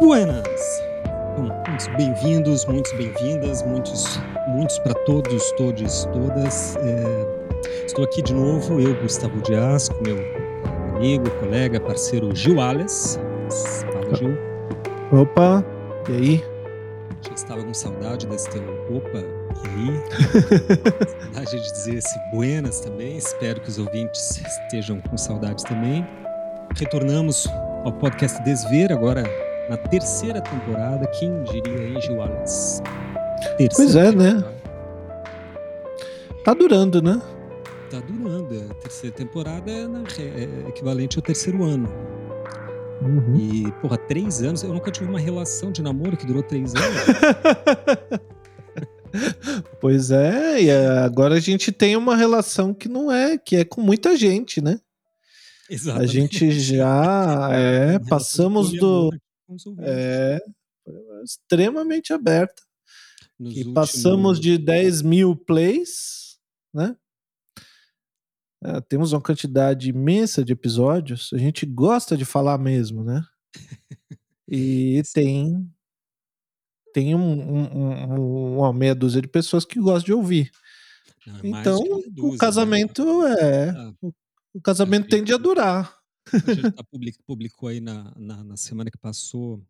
Buenas! muitos bem-vindos, muitos bem-vindas, muitos, muitos para todos, todos, todas. É, estou aqui de novo, eu, Gustavo Dias, com meu amigo, colega, parceiro Gil Ales. Fala, Gil. Opa, e aí? Já estava com saudade desse teu opa, e aí? saudade de dizer esse buenas também. Espero que os ouvintes estejam com saudades também. Retornamos ao podcast Desver, agora na terceira temporada. Quem diria Angel Wallace? Terceira pois é, né? temporada. né? Tá durando, né? Tá durando. A terceira temporada é, na, é equivalente ao terceiro ano. Uhum. E, porra, três anos. Eu nunca tive uma relação de namoro que durou três anos. pois é, e agora a gente tem uma relação que não é, que é com muita gente, né? Exatamente. A gente já é, passamos do é, extremamente aberta. Nos e últimos... passamos de 10 mil plays, né? É, temos uma quantidade imensa de episódios. A gente gosta de falar mesmo, né? E tem tem um, um, um, uma meia dúzia de pessoas que gostam de ouvir. Não, é então, dúzia, o né? casamento né? é. Ah, o casamento tende a durar. A gente tá public, publicou aí na, na, na, semana que passou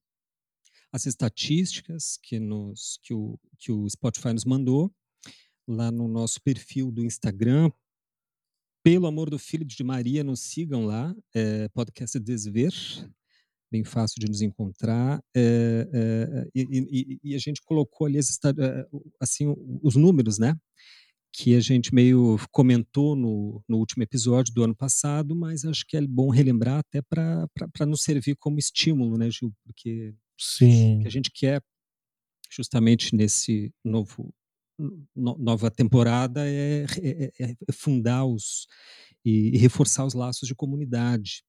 as estatísticas que, nos, que, o, que o Spotify nos mandou lá no nosso perfil do Instagram. Pelo amor do Filho de Maria, nos sigam lá, é, podcast Desver, bem fácil de nos encontrar. É, é, e, e, e, a gente colocou ali as, é, assim, os números, né? Que a gente meio comentou no, no último episódio do ano passado, mas acho que é bom relembrar até para nos servir como estímulo, né, Gil? Porque Sim. a gente quer justamente nesse novo no, nova temporada é, é, é, é fundar os e, e, reforçar os laços de comunidade.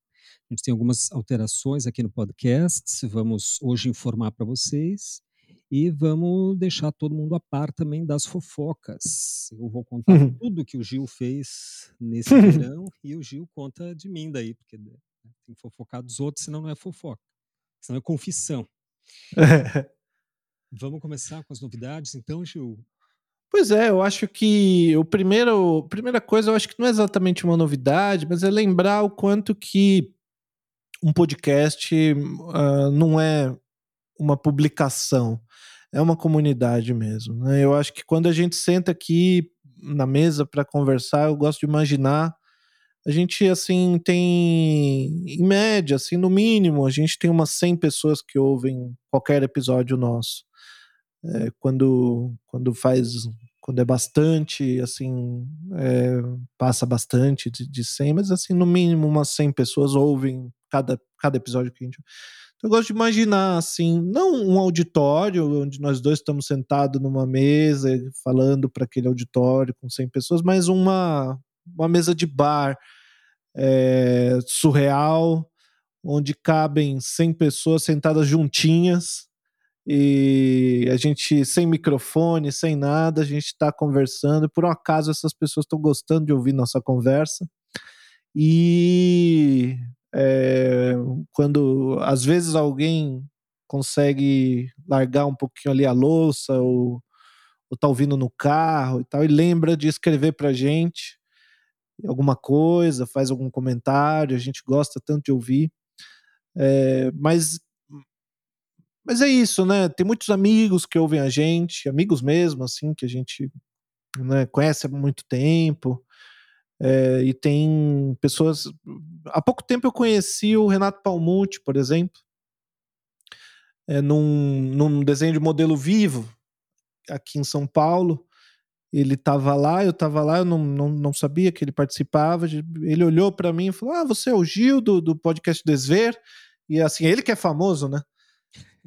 A gente tem algumas alterações aqui no podcast, vamos hoje informar para vocês e vamos deixar todo mundo a par também das fofocas. Eu vou contar uhum. tudo que o Gil fez nesse verão e o Gil conta de mim daí, porque né, tem que fofocar dos outros, senão não é fofoca, senão é confissão. vamos começar com as novidades, então, Gil? Pois é, eu acho que o primeiro, a primeira coisa, eu acho que não é exatamente uma novidade, mas é lembrar o quanto que um podcast uh, não é uma publicação é uma comunidade mesmo. Né? Eu acho que quando a gente senta aqui na mesa para conversar, eu gosto de imaginar a gente assim tem em média, assim no mínimo, a gente tem umas 100 pessoas que ouvem qualquer episódio nosso. É, quando quando faz quando é bastante, assim, é, passa bastante de, de 100, mas assim, no mínimo umas 100 pessoas ouvem cada, cada episódio que a gente eu gosto de imaginar, assim, não um auditório onde nós dois estamos sentados numa mesa falando para aquele auditório com 100 pessoas, mas uma, uma mesa de bar é, surreal, onde cabem 100 pessoas sentadas juntinhas e a gente sem microfone, sem nada, a gente está conversando. Por um acaso, essas pessoas estão gostando de ouvir nossa conversa. E é, quando às vezes alguém consegue largar um pouquinho ali a louça ou, ou tá ouvindo no carro e tal, e lembra de escrever pra gente alguma coisa, faz algum comentário, a gente gosta tanto de ouvir. É, mas mas é isso, né? Tem muitos amigos que ouvem a gente, amigos mesmo, assim, que a gente né, conhece há muito tempo. É, e tem pessoas. Há pouco tempo eu conheci o Renato Palmucci, por exemplo, é, num, num desenho de modelo vivo aqui em São Paulo. Ele estava lá, eu estava lá, eu não, não, não sabia que ele participava. Ele olhou para mim e falou: Ah, você é o Gil do, do podcast Desver. E assim, ele que é famoso, né?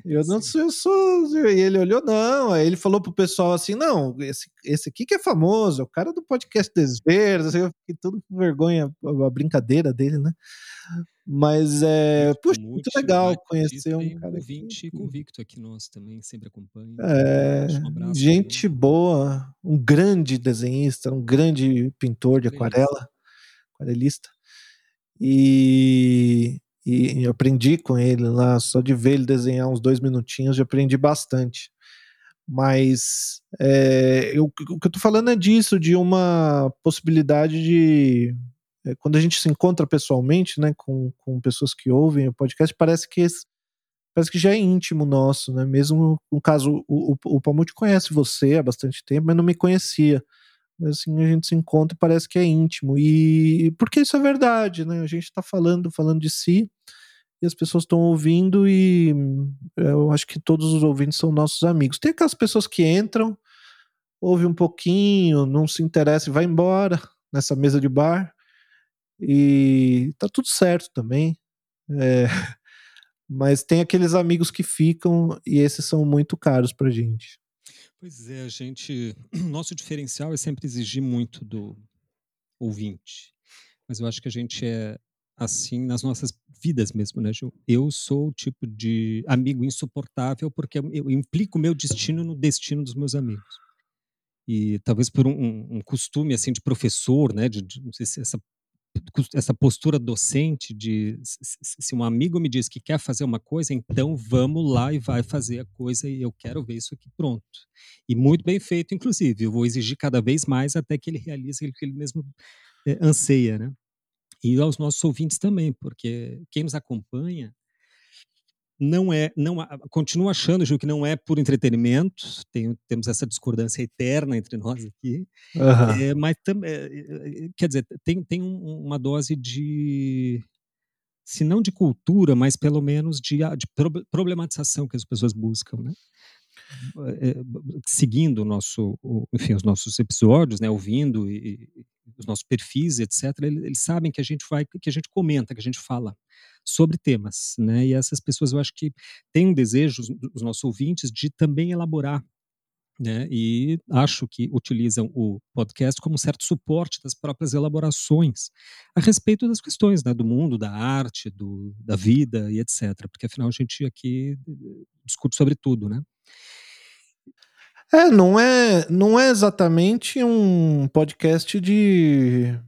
Eu não sei, eu sou. E ele olhou, não. Aí ele falou pro pessoal assim: não, esse, esse aqui que é famoso, é o cara do podcast Desverdes. Eu fiquei todo com vergonha, a brincadeira dele, né? Mas é. Muito, puxa, muito legal conhecer um cara. Ouvinte aqui. convicto aqui nosso também, sempre acompanha. É, um gente boa, um grande desenhista, um grande pintor de aquarela, aquarelista. E, e, aprendi com ele lá, só de ver ele desenhar uns dois minutinhos, já aprendi bastante. Mas é, eu, o que eu tô falando é disso, de uma possibilidade de. É, quando a gente se encontra pessoalmente, né, com, com pessoas que ouvem o podcast, parece que parece que já é íntimo nosso, né? Mesmo no caso, o, o, o Palmute conhece você há bastante tempo, mas não me conhecia. Assim, a gente se encontra e parece que é íntimo. E porque isso é verdade, né? A gente está falando, falando de si, e as pessoas estão ouvindo, e eu acho que todos os ouvintes são nossos amigos. Tem aquelas pessoas que entram, ouve um pouquinho, não se interessa e vai embora nessa mesa de bar. E tá tudo certo também. É, mas tem aqueles amigos que ficam e esses são muito caros pra gente. Pois é, a gente. Nosso diferencial é sempre exigir muito do ouvinte. Mas eu acho que a gente é assim nas nossas vidas mesmo, né, Ju? Eu sou o tipo de amigo insuportável porque eu implico o meu destino no destino dos meus amigos. E talvez por um, um costume assim de professor, né, de, de, essa essa postura docente de se um amigo me diz que quer fazer uma coisa, então vamos lá e vai fazer a coisa e eu quero ver isso aqui pronto. E muito bem feito, inclusive. Eu vou exigir cada vez mais até que ele realize o que ele mesmo é, anseia, né? E aos nossos ouvintes também, porque quem nos acompanha não é, não continua achando, Gil, que não é por entretenimento, tem, temos essa discordância eterna entre nós aqui, uhum. é, mas também, é, quer dizer, tem, tem um, uma dose de, se não de cultura, mas pelo menos de, de problematização que as pessoas buscam, né? É, seguindo o nosso, enfim, os nossos episódios, né, ouvindo e, e os nossos perfis, etc., eles, eles sabem que a gente vai, que a gente comenta, que a gente fala sobre temas, né? E essas pessoas eu acho que têm um desejo, os nossos ouvintes, de também elaborar né, e acho que utilizam o podcast como certo suporte das próprias elaborações a respeito das questões né, do mundo, da arte, do, da vida e etc. Porque afinal a gente aqui eh, discute sobre tudo, né? É, não é, não é exatamente um podcast de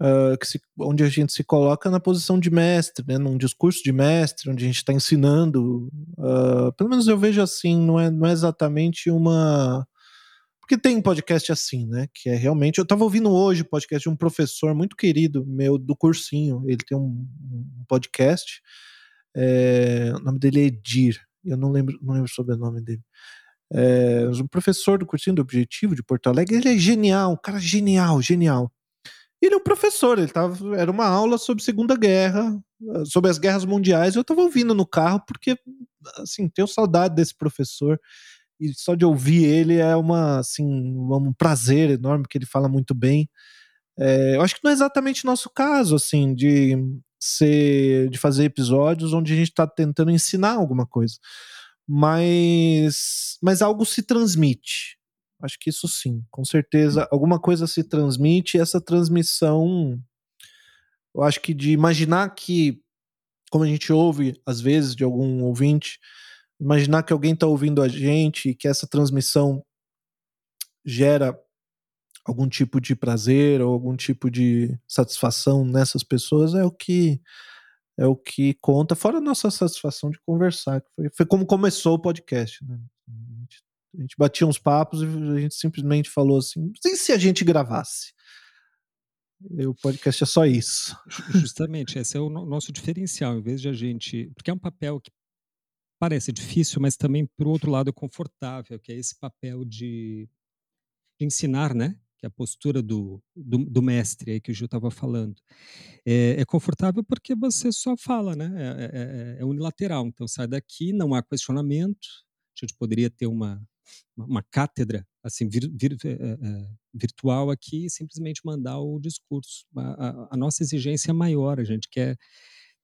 uh, se, onde a gente se coloca na posição de mestre, né, num discurso de mestre, onde a gente está ensinando. Uh, pelo menos eu vejo assim, não é, não é exatamente uma. Porque tem podcast assim, né? Que é realmente. Eu estava ouvindo hoje o podcast de um professor muito querido meu do cursinho. Ele tem um, um podcast. É, o nome dele é Edir. Eu não lembro, não lembro sobre o nome dele. É, um professor do cursinho do Objetivo de Porto Alegre. Ele é genial, um cara genial, genial. Ele é um professor, ele tava, era uma aula sobre Segunda Guerra, sobre as guerras mundiais. Eu estava ouvindo no carro porque, assim, tenho saudade desse professor e só de ouvir ele é uma, assim, um prazer enorme, porque ele fala muito bem. É, eu acho que não é exatamente nosso caso, assim, de ser, de fazer episódios onde a gente está tentando ensinar alguma coisa, mas, mas algo se transmite. Acho que isso sim, com certeza. Alguma coisa se transmite e essa transmissão, eu acho que de imaginar que, como a gente ouve às vezes de algum ouvinte, imaginar que alguém está ouvindo a gente e que essa transmissão gera algum tipo de prazer ou algum tipo de satisfação nessas pessoas é o que é o que conta, fora a nossa satisfação de conversar. Foi, foi como começou o podcast, né? A gente batia uns papos e a gente simplesmente falou assim: e se a gente gravasse? O podcast é só isso. Justamente, esse é o nosso diferencial. Em vez de a gente. Porque é um papel que parece difícil, mas também, por outro lado, é confortável, que é esse papel de, de ensinar, né? que é a postura do, do, do, mestre aí que o Gil estava falando. É, é, confortável porque você só fala, né? É, é, é, é unilateral. Então sai daqui, não há questionamento. A gente poderia ter uma, uma cátedra assim vir, vir, é, virtual aqui e simplesmente mandar o discurso. A, a, a, nossa exigência é maior, a gente quer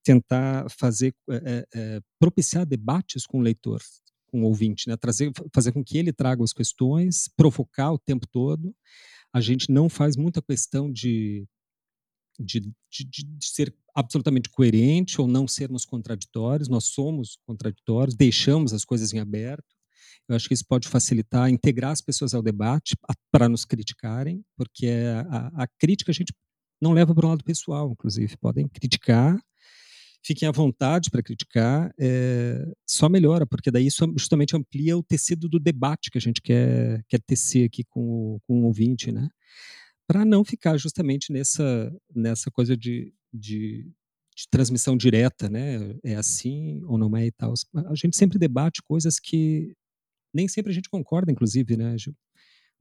tentar fazer é, propiciar debates com o leitor, com o ouvinte, né? Trazer, fazer com que ele traga as questões, provocar o tempo todo. A gente não faz muita questão de de, de, de, ser absolutamente coerente ou não sermos contraditórios, nós somos contraditórios, deixamos as coisas em aberto, eu acho que isso pode facilitar, integrar as pessoas ao debate para nos criticarem, porque a, a, crítica a gente não leva para o lado pessoal, inclusive. Podem criticar fiquem à vontade para criticar, é, só melhora, porque daí isso justamente amplia o tecido do debate que a gente quer, quer tecer aqui com o, com o ouvinte, né? Para não ficar justamente nessa, nessa coisa de, de, de, transmissão direta, né? É assim ou não é e tal. A gente sempre debate coisas que nem sempre a gente concorda, inclusive, né, Gil?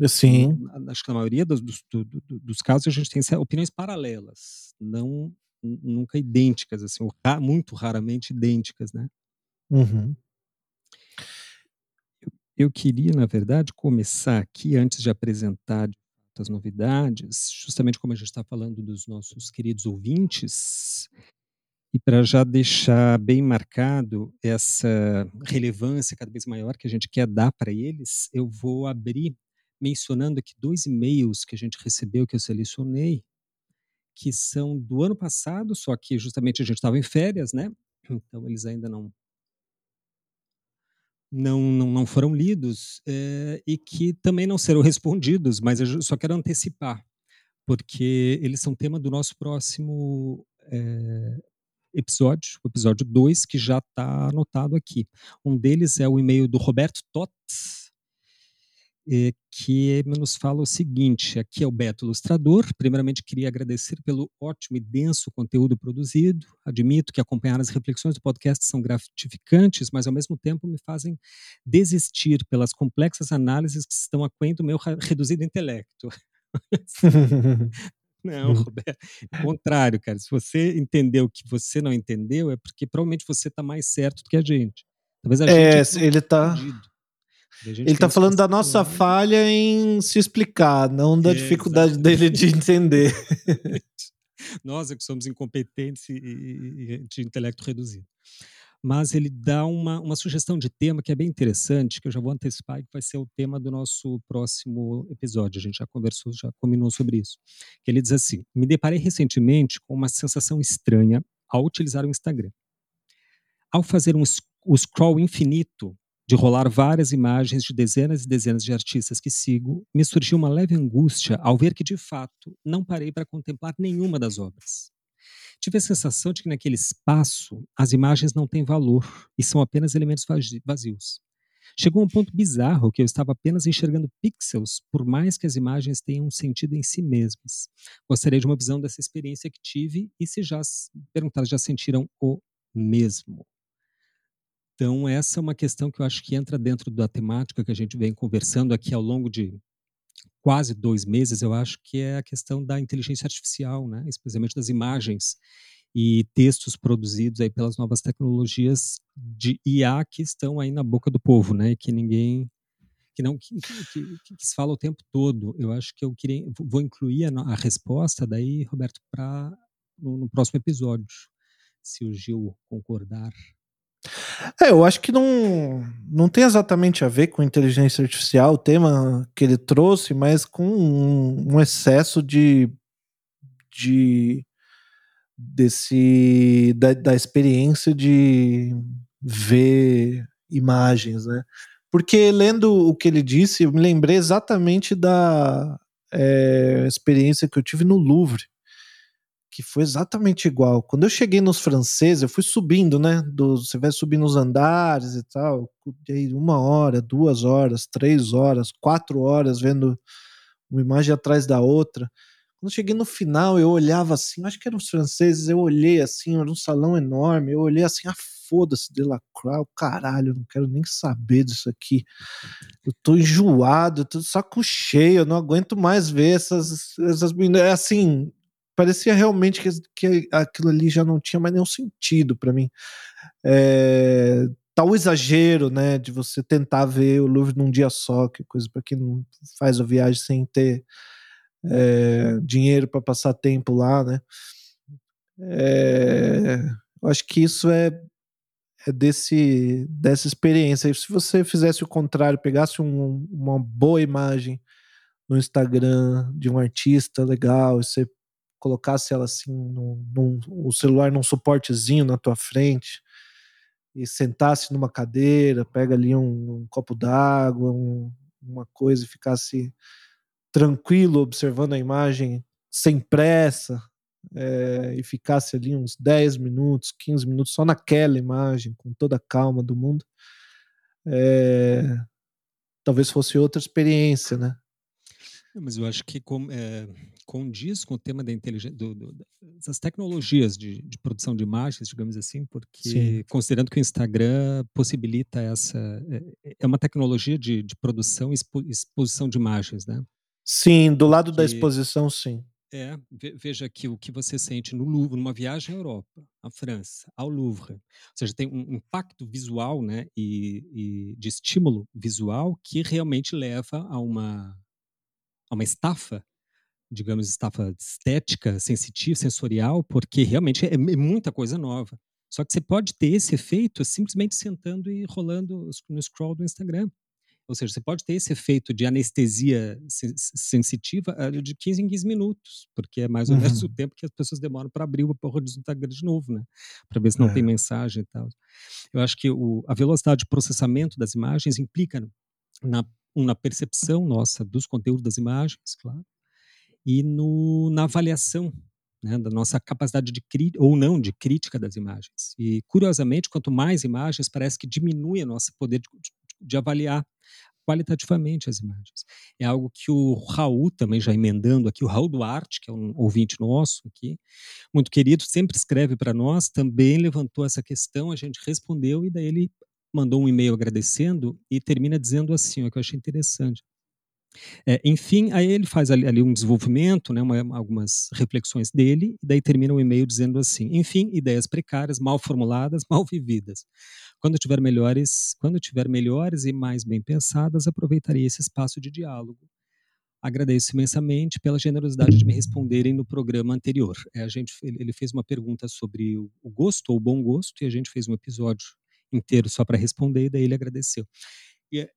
Sim. Acho que na maioria dos, dos, dos casos a gente tem opiniões paralelas, não nunca idênticas, assim, ou muito raramente idênticas, né? Uhum. Eu, eu queria, na verdade, começar aqui, antes de apresentar as novidades, justamente como a gente está falando dos nossos queridos ouvintes, e para já deixar bem marcado essa relevância cada vez maior que a gente quer dar para eles, eu vou abrir mencionando aqui dois e-mails que a gente recebeu, que eu selecionei, que são do ano passado, só que justamente a gente estava em férias, né? Então eles ainda não não, não, não foram lidos é, e que também não serão respondidos, mas eu só quero antecipar, porque eles são tema do nosso próximo é, episódio, o episódio 2, que já está anotado aqui. Um deles é o e-mail do Roberto Tots, eh, que nos fala o seguinte: aqui é o Beto Ilustrador. Primeiramente, queria agradecer pelo ótimo e denso conteúdo produzido. Admito que acompanhar as reflexões do podcast são gratificantes, mas ao mesmo tempo me fazem desistir pelas complexas análises que estão aquém do meu reduzido intelecto. Não, Roberto. Ao contrário, cara. Se você entendeu o que você não entendeu, é porque provavelmente você está mais certo do que a gente. Talvez a é, gente ele está ele está falando da nossa falha em se explicar, não da dificuldade dele de entender. Nós é que somos incompetentes e, e, de intelecto reduzido. Mas ele dá uma, uma sugestão de tema que é bem interessante, que eu já vou antecipar, que vai ser o tema do nosso próximo episódio. A gente já conversou, já combinou sobre isso. Que ele diz assim: Me deparei recentemente com uma sensação estranha ao utilizar o Instagram. Ao fazer um, o scroll infinito de rolar várias imagens de dezenas e dezenas de artistas que sigo, me surgiu uma leve angústia ao ver que, de fato, não parei para contemplar nenhuma das obras. Tive a sensação de que naquele espaço as imagens não têm valor e são apenas elementos vazios. Chegou a um ponto bizarro que eu estava apenas enxergando pixels, por mais que as imagens tenham um sentido em si mesmas. Gostaria de uma visão dessa experiência que tive e se já perguntar, já sentiram o mesmo. Então, essa é uma questão que eu acho que entra dentro da temática que a gente vem conversando aqui ao longo de quase dois meses, eu acho que é a questão da inteligência artificial, né? especialmente das imagens e textos produzidos aí pelas novas tecnologias de IA que estão aí na boca do povo, né? que ninguém que não que, que, que, que, se fala o tempo todo. Eu acho que eu queria vou incluir a, a resposta daí, Roberto, para no, no próximo episódio, se o Gil concordar. É, eu acho que não, não tem exatamente a ver com inteligência artificial o tema que ele trouxe, mas com um, um excesso de, de desse da, da experiência de ver imagens, né? Porque lendo o que ele disse, eu me lembrei exatamente da é, experiência que eu tive no Louvre que foi exatamente igual. Quando eu cheguei nos franceses, eu fui subindo, né? Do, você vai subindo os andares e tal. aí uma hora, duas horas, três horas, quatro horas vendo uma imagem atrás da outra. Quando eu cheguei no final, eu olhava assim, acho que eram os franceses, eu olhei assim, era um salão enorme, eu olhei assim, ah, foda-se, Delacroix, caralho, não quero nem saber disso aqui. Eu tô enjoado, eu tô saco cheio, eu não aguento mais ver essas, essas é assim, parecia realmente que, que aquilo ali já não tinha mais nenhum sentido para mim. É, tal exagero, né, de você tentar ver o Louvre num dia só, que coisa para quem não faz a viagem sem ter é, dinheiro para passar tempo lá, né? É, eu acho que isso é, é desse dessa experiência. Se você fizesse o contrário, pegasse um, uma boa imagem no Instagram de um artista legal, e você colocasse ela assim, num, num, o celular num suportezinho na tua frente e sentasse numa cadeira, pega ali um, um copo d'água, um, uma coisa e ficasse tranquilo observando a imagem sem pressa, é, e ficasse ali uns 10 minutos, 15 minutos só naquela imagem, com toda a calma do mundo, é, talvez fosse outra experiência, né? Mas eu acho que com, é, condiz com o tema da inteligência, do, do, das tecnologias de, de, produção de imagens, digamos assim, porque Sim. considerando que o Instagram possibilita essa, é, é uma tecnologia de, de produção e expo, exposição de imagens, né? Sim, do lado que, da exposição, sim. É, veja aqui o que você sente no Louvre, numa viagem à Europa, à França, ao Louvre. Ou seja, tem um impacto visual né, e, e de estímulo visual que realmente leva a uma, a uma estafa, digamos, estafa estética, sensitiva, sensorial, porque realmente é, é muita coisa nova. Só que você pode ter esse efeito simplesmente sentando e rolando no scroll do Instagram. Ou seja, você pode ter esse efeito de anestesia sensitiva ah, de 15 em 15 minutos, porque é mais ou menos uhum. o tempo que as pessoas demoram para abrir o porra do Instagram de novo, né? Para ver se não é. tem mensagem e tal. Eu acho que o, a velocidade de processamento das imagens implica na, na percepção nossa dos conteúdos das imagens, claro, e no, na avaliação né, da nossa capacidade de ou não de crítica das imagens. E curiosamente, quanto mais imagens, parece que diminui o nosso poder de, de avaliar qualitativamente as imagens. É algo que o Raul, também já emendando aqui, o Raul Duarte, que é um ouvinte nosso aqui, muito querido, sempre escreve para nós, também levantou essa questão, a gente respondeu e daí ele mandou um e-mail agradecendo e termina dizendo assim, o que eu achei interessante. É, enfim, aí ele faz ali, ali um desenvolvimento, né, uma, algumas reflexões dele, e daí termina o e-mail dizendo assim: enfim, ideias precárias, mal formuladas, mal vividas. Quando tiver melhores, quando tiver melhores e mais bem pensadas, aproveitarei esse espaço de diálogo. Agradeço imensamente pela generosidade de me responderem no programa anterior. É, a gente, ele fez uma pergunta sobre o gosto ou bom gosto e a gente fez um episódio inteiro só para responder e daí ele agradeceu.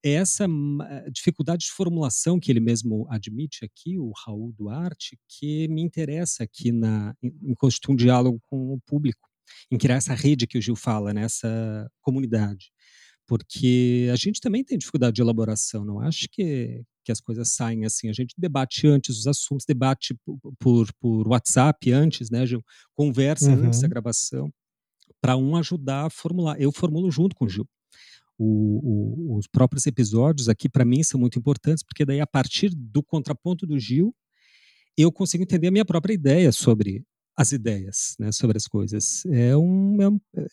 Essa eh, dificuldade de formulação que ele mesmo admite aqui, o Raul Duarte, que me interessa aqui na, em, constituir um diálogo com o público, em criar essa rede que o Gil fala, nessa né, comunidade. Porque a gente também tem dificuldade de elaboração, não acho que, que as coisas saem assim. A gente debate antes os assuntos, debate por, por, por WhatsApp antes, né, Gil? Conversa uhum. antes da gravação, para um ajudar a formular. Eu formulo junto com o Gil o, o, os próprios episódios aqui, para mim, são muito importantes, porque daí, a partir do contraponto do Gil, eu consigo entender a minha própria ideia sobre as ideias, né, sobre as coisas. É um, é um é,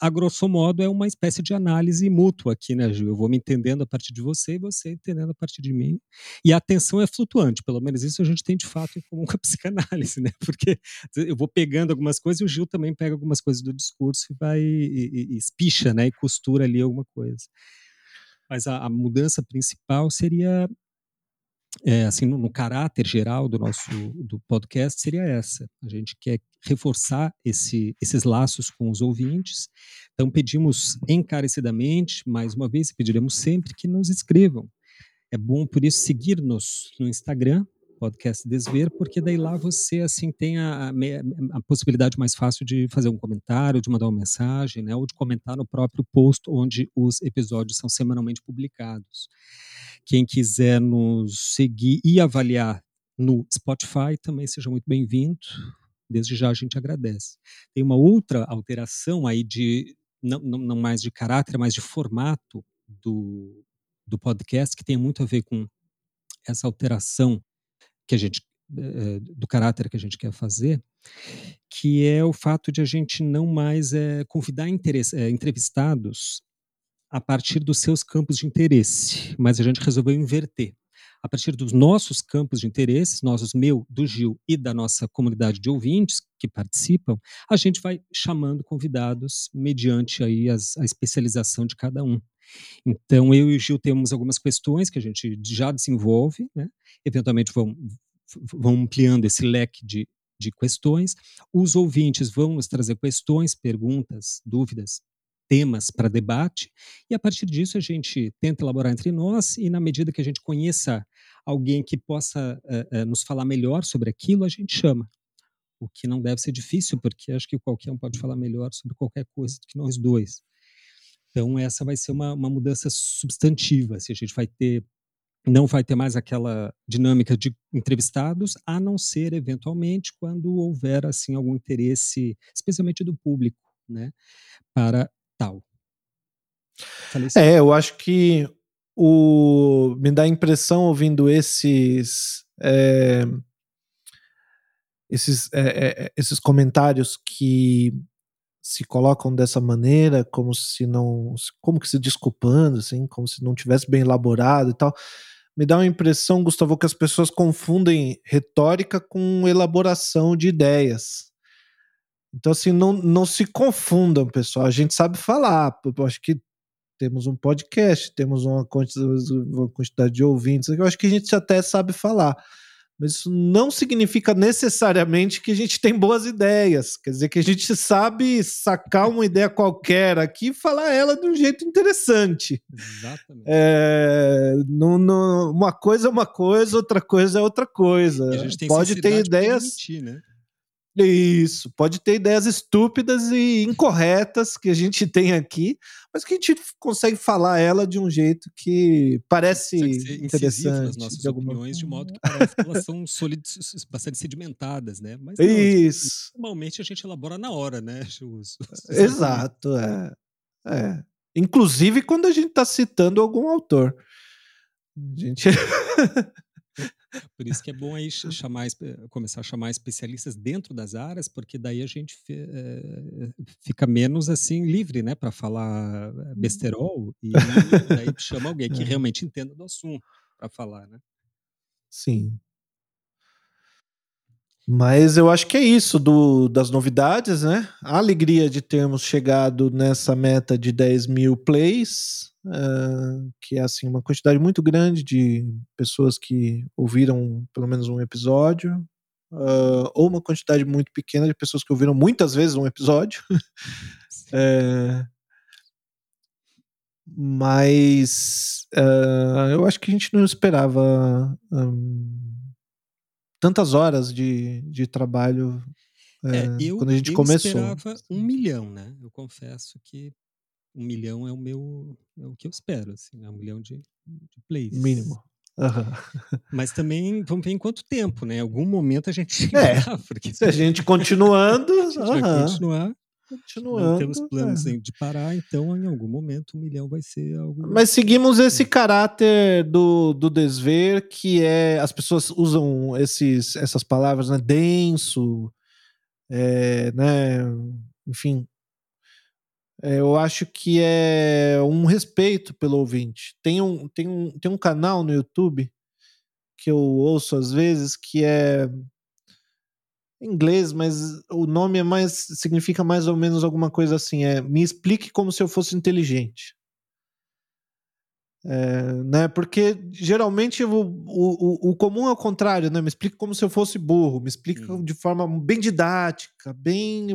a, grosso modo, é uma espécie de análise mútua aqui, né, Gil? Eu vou me entendendo a partir de você e você entendendo a partir de mim. E a atenção é flutuante, pelo menos isso a gente tem de fato em comum com a psicanálise, né? Porque eu vou pegando algumas coisas e o Gil também pega algumas coisas do discurso e vai e, e, e espicha, né, e costura ali alguma coisa. Mas a, a mudança principal seria é, assim, no, no, caráter geral do nosso do podcast seria essa. A gente quer reforçar esse, esses laços com os ouvintes. Então pedimos encarecidamente, mais uma vez, pediremos sempre que nos escrevam. É bom por isso seguir-nos no Instagram, podcast Desver, porque daí lá você assim tem a, a, a, possibilidade mais fácil de fazer um comentário, de mandar uma mensagem, né, ou de comentar no próprio post onde os episódios são semanalmente publicados. Quem quiser nos seguir e avaliar no Spotify também seja muito bem-vindo. Desde já a gente agradece. Tem uma outra alteração aí de não, não, mais de caráter, mas de formato do, do podcast que tem muito a ver com essa alteração que a gente eh, do caráter que a gente quer fazer, que é o fato de a gente não mais é, convidar é, entrevistados a partir dos seus campos de interesse, mas a gente resolveu inverter. A partir dos nossos campos de interesse, nossos, meu, do Gil e da nossa comunidade de ouvintes que participam, a gente vai chamando convidados mediante aí as, a especialização de cada um. Então, eu e o Gil temos algumas questões que a gente já desenvolve, né? eventualmente vão, vão ampliando esse leque de, de questões. Os ouvintes vão nos trazer questões, perguntas, dúvidas, temas para debate, e a partir disso a gente tenta elaborar entre nós, e na medida que a gente conheça alguém que possa uh, uh, nos falar melhor sobre aquilo, a gente chama. O que não deve ser difícil, porque acho que qualquer um pode falar melhor sobre qualquer coisa do que nós dois. Então, essa vai ser uma, uma mudança substantiva. Se a gente vai ter não vai ter mais aquela dinâmica de entrevistados, a não ser eventualmente quando houver assim algum interesse, especialmente do público, né, para tal. É, eu acho que o me dá a impressão ouvindo esses é, esses, é, é, esses comentários que se colocam dessa maneira, como se não, como que se desculpando, assim, como se não tivesse bem elaborado e tal, me dá uma impressão, Gustavo, que as pessoas confundem retórica com elaboração de ideias. Então, assim, não, não se confundam, pessoal. A gente sabe falar. Eu acho que temos um podcast, temos uma quantidade, uma quantidade de ouvintes. Eu acho que a gente até sabe falar mas isso não significa necessariamente que a gente tem boas ideias. Quer dizer que a gente sabe sacar uma ideia qualquer aqui e falar ela de um jeito interessante. Exatamente. É, não, não, uma coisa é uma coisa, outra coisa é outra coisa. Pode ter ideias. Permitir, né? Isso, pode ter ideias estúpidas e incorretas que a gente tem aqui, mas que a gente consegue falar ela de um jeito que parece interessante. Nas nossas de alguma... opiniões, de modo que parece que elas são bastante sedimentadas, né? Mas não, Isso. Normalmente a gente elabora na hora, né? Os, os Exato, é. é. Inclusive quando a gente está citando algum autor. A gente. Por isso que é bom aí chamar, começar a chamar especialistas dentro das áreas, porque daí a gente é, fica menos assim livre, né, para falar eh, besterol e daí chama alguém que é. realmente entenda do assunto para falar, né? Sim. Mas eu acho que é isso do, das novidades, né? A alegria de termos chegado nessa meta de 10 mil plays, uh, que é assim uma quantidade muito grande de pessoas que ouviram pelo menos um episódio, uh, ou uma quantidade muito pequena de pessoas que ouviram muitas vezes um episódio. é, mas uh, eu acho que a gente não esperava. Um, tantas horas de, de trabalho é, é, eu, quando a gente eu começou. Eu esperava um milhão, né? Eu confesso que um milhão é o meu é o que eu espero, assim, né? Um milhão de, de plays. Mínimo. Uhum. Mas também vamos ver em quanto tempo, né? Em algum momento a gente é, lá, porque se a gente continuando, a gente uhum. vai continuar. Continuando. Não temos planos é. de parar, então em algum momento um milhão vai ser algo. Mas seguimos esse caráter do, do desver, que é. As pessoas usam esses, essas palavras, né? Denso, é, né? Enfim. É, eu acho que é um respeito pelo ouvinte. Tem um, tem, um, tem um canal no YouTube que eu ouço às vezes que é inglês, mas o nome é mais significa mais ou menos alguma coisa assim, é me explique como se eu fosse inteligente. É, né? Porque geralmente o, o, o, comum é o contrário, né? Me explique como se eu fosse burro, me explica hum. de forma bem didática, bem.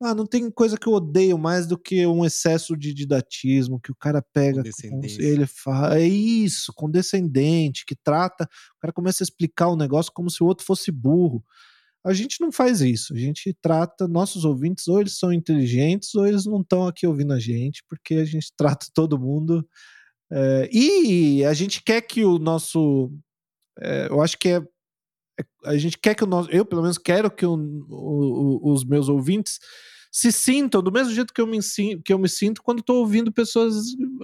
Ah, não tem coisa que eu odeio mais do que um excesso de didatismo que o cara pega, ele fala, é isso, condescendente, que trata, o cara começa a explicar o negócio como se o outro fosse burro. A gente não faz isso. A gente trata nossos ouvintes, ou eles são inteligentes, ou eles não estão aqui ouvindo a gente, porque a gente trata todo mundo. É, e a gente quer que o nosso. É, eu acho que é, é, A gente quer que o nosso. Eu, pelo menos, quero que o, o, os meus ouvintes se sintam do mesmo jeito que eu me, que eu me sinto quando estou ouvindo pessoas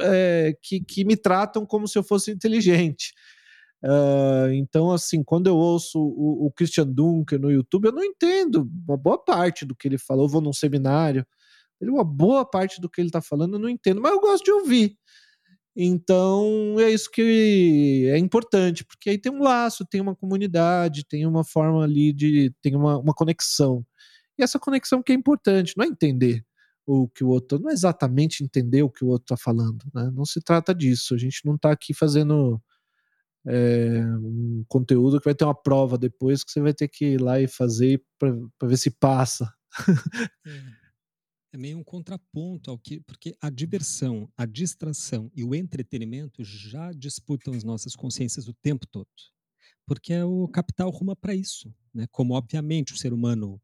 é, que, que me tratam como se eu fosse inteligente. Uh, então, assim, quando eu ouço o, o, Christian Dunker no YouTube, eu não entendo uma boa parte do que ele falou. Eu vou num seminário, uma boa parte do que ele está falando eu não entendo, mas eu gosto de ouvir. Então, é isso que é importante, porque aí tem um laço, tem uma comunidade, tem uma forma ali de. tem uma, uma conexão. E essa conexão que é importante, não é entender o que o outro. não é exatamente entender o que o outro está falando, né? Não se trata disso. A gente não está aqui fazendo é, um conteúdo que vai ter uma prova depois que você vai ter que ir lá e fazer para ver se passa. É. meio um contraponto ao que, porque a diversão, a distração e o entretenimento já disputam as nossas consciências o tempo todo, porque é o capital ruma para isso, né? Como obviamente o ser humano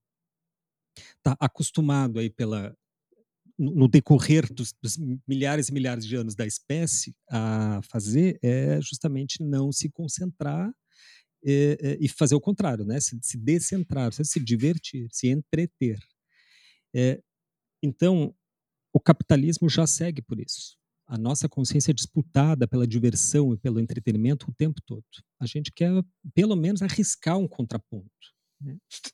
está acostumado aí pela no decorrer dos, dos, milhares e milhares de anos da espécie a fazer é justamente não se concentrar e, é, é, e fazer o contrário, né? Se, se descentrar, se divertir, se entreter. É, então, o capitalismo já segue por isso. A nossa consciência é disputada pela diversão e pelo entretenimento o tempo todo. A gente quer, pelo menos, arriscar um contraponto.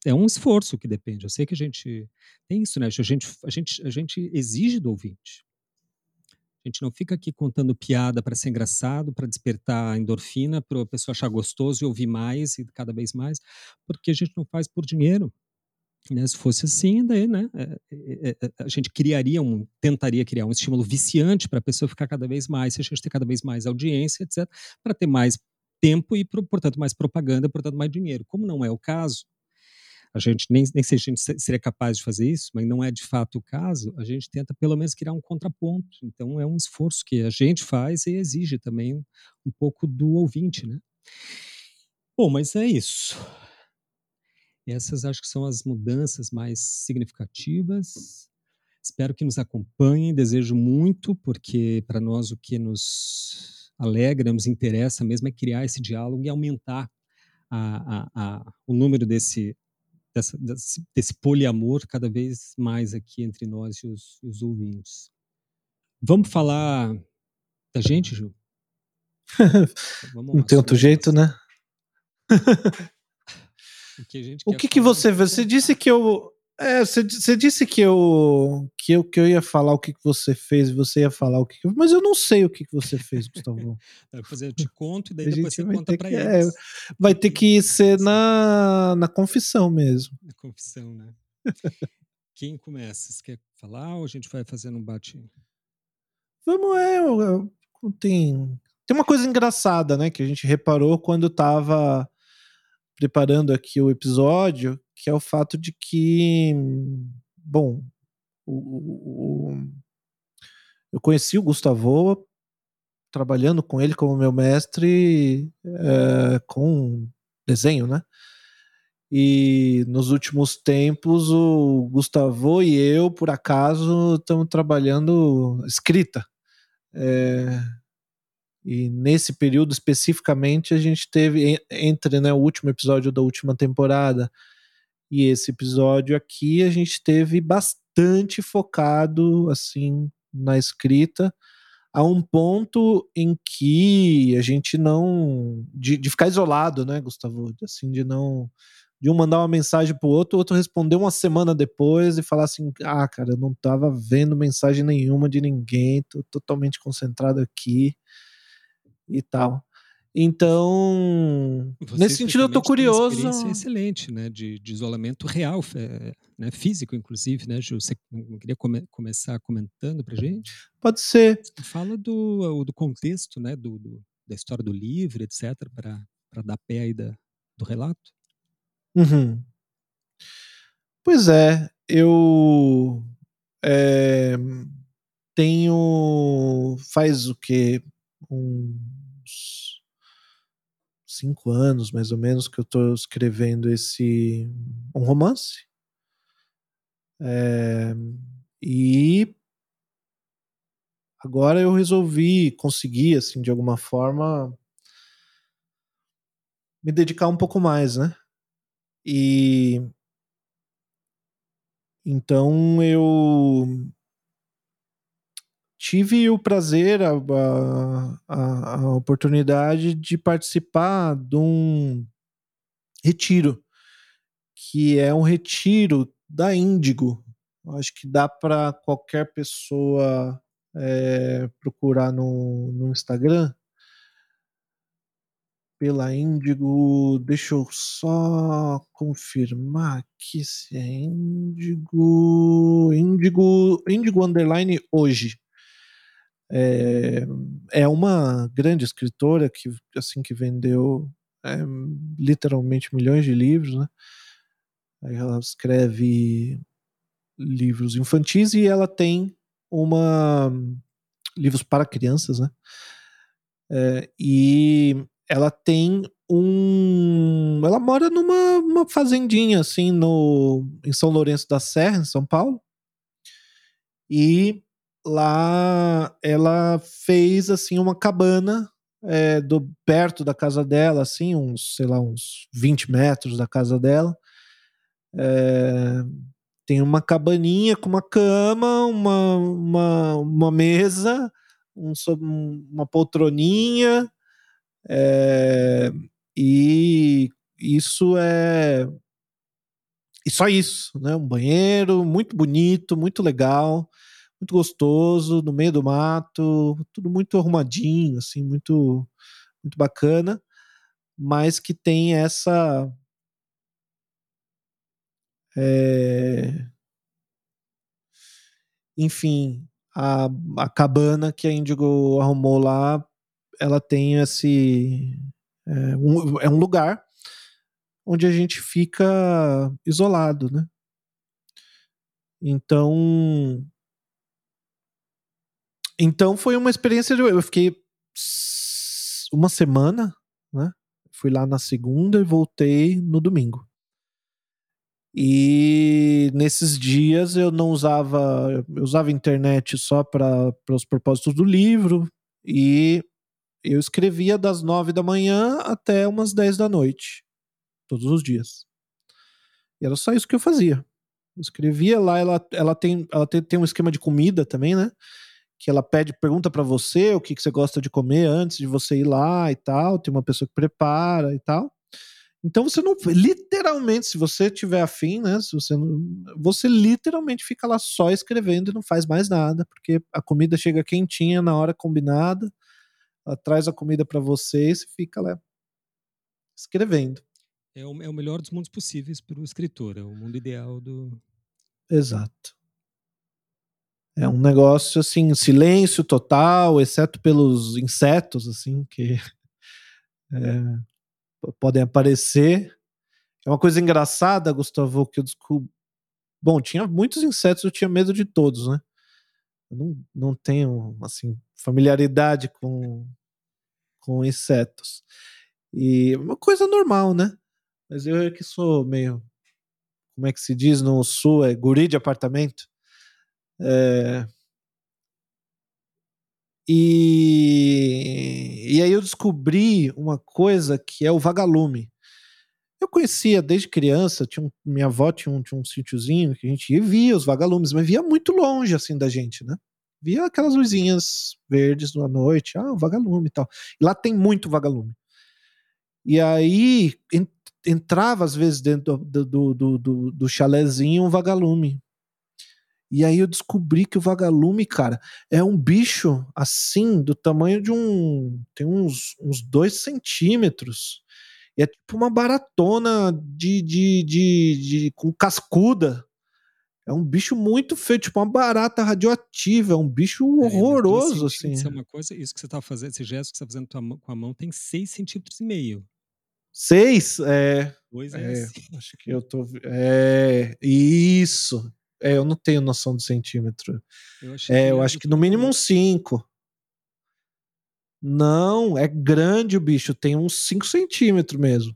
É um esforço que depende. Eu sei que a gente tem isso, né? A gente, a gente, a gente exige do ouvinte. A gente não fica aqui contando piada para ser engraçado, para despertar endorfina, para a pessoa achar gostoso e ouvir mais e cada vez mais, porque a gente não faz por dinheiro. Né? Se fosse assim, daí, né, é, é, é, a gente criaria um, tentaria criar um estímulo viciante para a pessoa ficar cada vez mais, se a gente ter cada vez mais audiência, etc., para ter mais tempo e, portanto, mais propaganda, portanto, mais dinheiro. Como não é o caso, a gente nem, nem se a gente seria capaz de fazer isso, mas não é de fato o caso, a gente tenta pelo menos criar um contraponto. Então é um esforço que a gente faz e exige também um pouco do ouvinte, né? Bom, mas é isso. Essas acho que são as mudanças mais significativas. Espero que nos acompanhem, desejo muito, porque para nós o que nos alegra, nos interessa mesmo é criar esse diálogo e aumentar a, a, a, o número desse, dessa, desse, desse, poliamor cada vez mais aqui entre nós e os, os ouvintes. Vamos falar da gente, Ju? Não tem outro jeito, né? O que, o que, que você vê? Você disse que eu. É, você, você disse que eu, que eu que eu ia falar o que, que você fez, você ia falar o que, que mas eu não sei o que, que você fez, Gustavo. Fazer, eu te conto e daí depois você conta para eles. É, vai ter que ser na, na confissão mesmo. Na confissão, né? Quem começa? Você quer falar ou a gente vai fazendo um bate? Vamos, é, eu, eu, tem, tem uma coisa engraçada, né, que a gente reparou quando tava preparando aqui o episódio, que é o fato de que, bom, o, o, eu conheci o Gustavo trabalhando com ele como meu mestre é, com desenho, né? E nos últimos tempos o Gustavo e eu, por acaso, estamos trabalhando escrita. É, e nesse período especificamente a gente teve entre né, o último episódio da última temporada e esse episódio aqui a gente teve bastante focado assim na escrita a um ponto em que a gente não de, de ficar isolado, né, Gustavo, assim de não de um mandar uma mensagem pro outro, o outro responder uma semana depois e falar assim: "Ah, cara, eu não tava vendo mensagem nenhuma de ninguém, tô totalmente concentrado aqui" e tal. Então, Você nesse sentido, eu tô curioso. Uma experiência excelente, né? De, de isolamento real, né? físico, inclusive, né, Ju? Você queria come, começar comentando pra gente? Pode ser. Fala do, do contexto, né? Do, do da história do livro, etc., para dar pé aí da, do relato. Uhum. Pois é, eu é, tenho. Faz o que? Uns cinco anos, mais ou menos, que eu estou escrevendo esse um romance. É, e agora eu resolvi conseguir, assim, de alguma forma, me dedicar um pouco mais, né? E então eu tive o prazer, a, a, a, oportunidade de participar de um retiro, que é um retiro da Índigo. Acho que dá para qualquer pessoa é, procurar no, no Instagram pela Índigo. Deixa eu só confirmar aqui se é Índigo. Índigo, Índigo Underline hoje. É, é uma grande escritora que assim que vendeu é, literalmente milhões de livros, né? Ela escreve livros infantis e ela tem uma livros para crianças, né? É, e ela tem um, ela mora numa fazendinha assim no em São Lourenço da Serra, em São Paulo. E lá ela fez assim uma cabana é, do perto da casa dela, assim, uns, sei lá, uns 20 metros da casa dela. É, tem uma cabaninha com uma cama, uma, uma, uma mesa, um, uma poltroninha, é, e isso é. E só isso, né? Um banheiro muito bonito, muito legal muito gostoso, no meio do mato, tudo muito arrumadinho, assim, muito, muito bacana, mas que tem essa. É... Enfim, a, a cabana que a Indigo arrumou lá, ela tem esse. É um, é um lugar onde a gente fica isolado, né? Então, então foi uma experiência. De, eu fiquei uma semana, né? Fui lá na segunda e voltei no domingo. E nesses dias eu não usava, eu usava internet só para os propósitos do livro e eu escrevia das nove da manhã até umas dez da noite, todos os dias. E era só isso que eu fazia. Eu escrevia lá, ela, ela, tem, ela tem, tem um esquema de comida também, né? Que ela pede, pergunta para você o que, que você gosta de comer antes de você ir lá e tal. Tem uma pessoa que prepara e tal. Então você não, literalmente, se você tiver afim, né? Se você não, você literalmente fica lá só escrevendo e não faz mais nada, porque a comida chega quentinha na hora combinada, ela traz a comida para você e você fica lá escrevendo. É o, é o melhor dos mundos possíveis para o escritor, é o mundo ideal do. Exato. É um negócio assim, silêncio total, exceto pelos insetos assim que é, podem aparecer. É uma coisa engraçada, Gustavo, que eu descobri. Bom, tinha muitos insetos, eu tinha medo de todos, né? Eu não, não tenho assim familiaridade com com insetos. E é uma coisa normal, né? Mas eu é que sou meio como é que se diz no sul, é guri de apartamento. É... E... e aí eu descobri uma coisa que é o vagalume. Eu conhecia desde criança, tinha um, minha avó tinha um, tinha um sítiozinho que a gente via os vagalumes, mas via muito longe assim da gente, né? Via aquelas luzinhas verdes na noite, ah, o vagalume e tal. E lá tem muito vagalume. E aí entrava às vezes dentro do, do, do, do, do chalézinho um vagalume. E aí eu descobri que o vagalume, cara, é um bicho assim, do tamanho de um. tem uns, uns dois centímetros. E é tipo uma baratona de, de, de, de, com cascuda. É um bicho muito feio, tipo uma barata radioativa, é um bicho é, horroroso, assim. Isso é uma coisa, isso que você tá fazendo, esse gesto que você tá fazendo com a mão tem seis centímetros e meio. Seis? É. Dois é, é assim. Acho que eu tô. É. Isso. É, eu não tenho noção de centímetro. Eu é, eu acho que no mínimo uns 5. Não, é grande o bicho, tem uns 5 centímetros mesmo.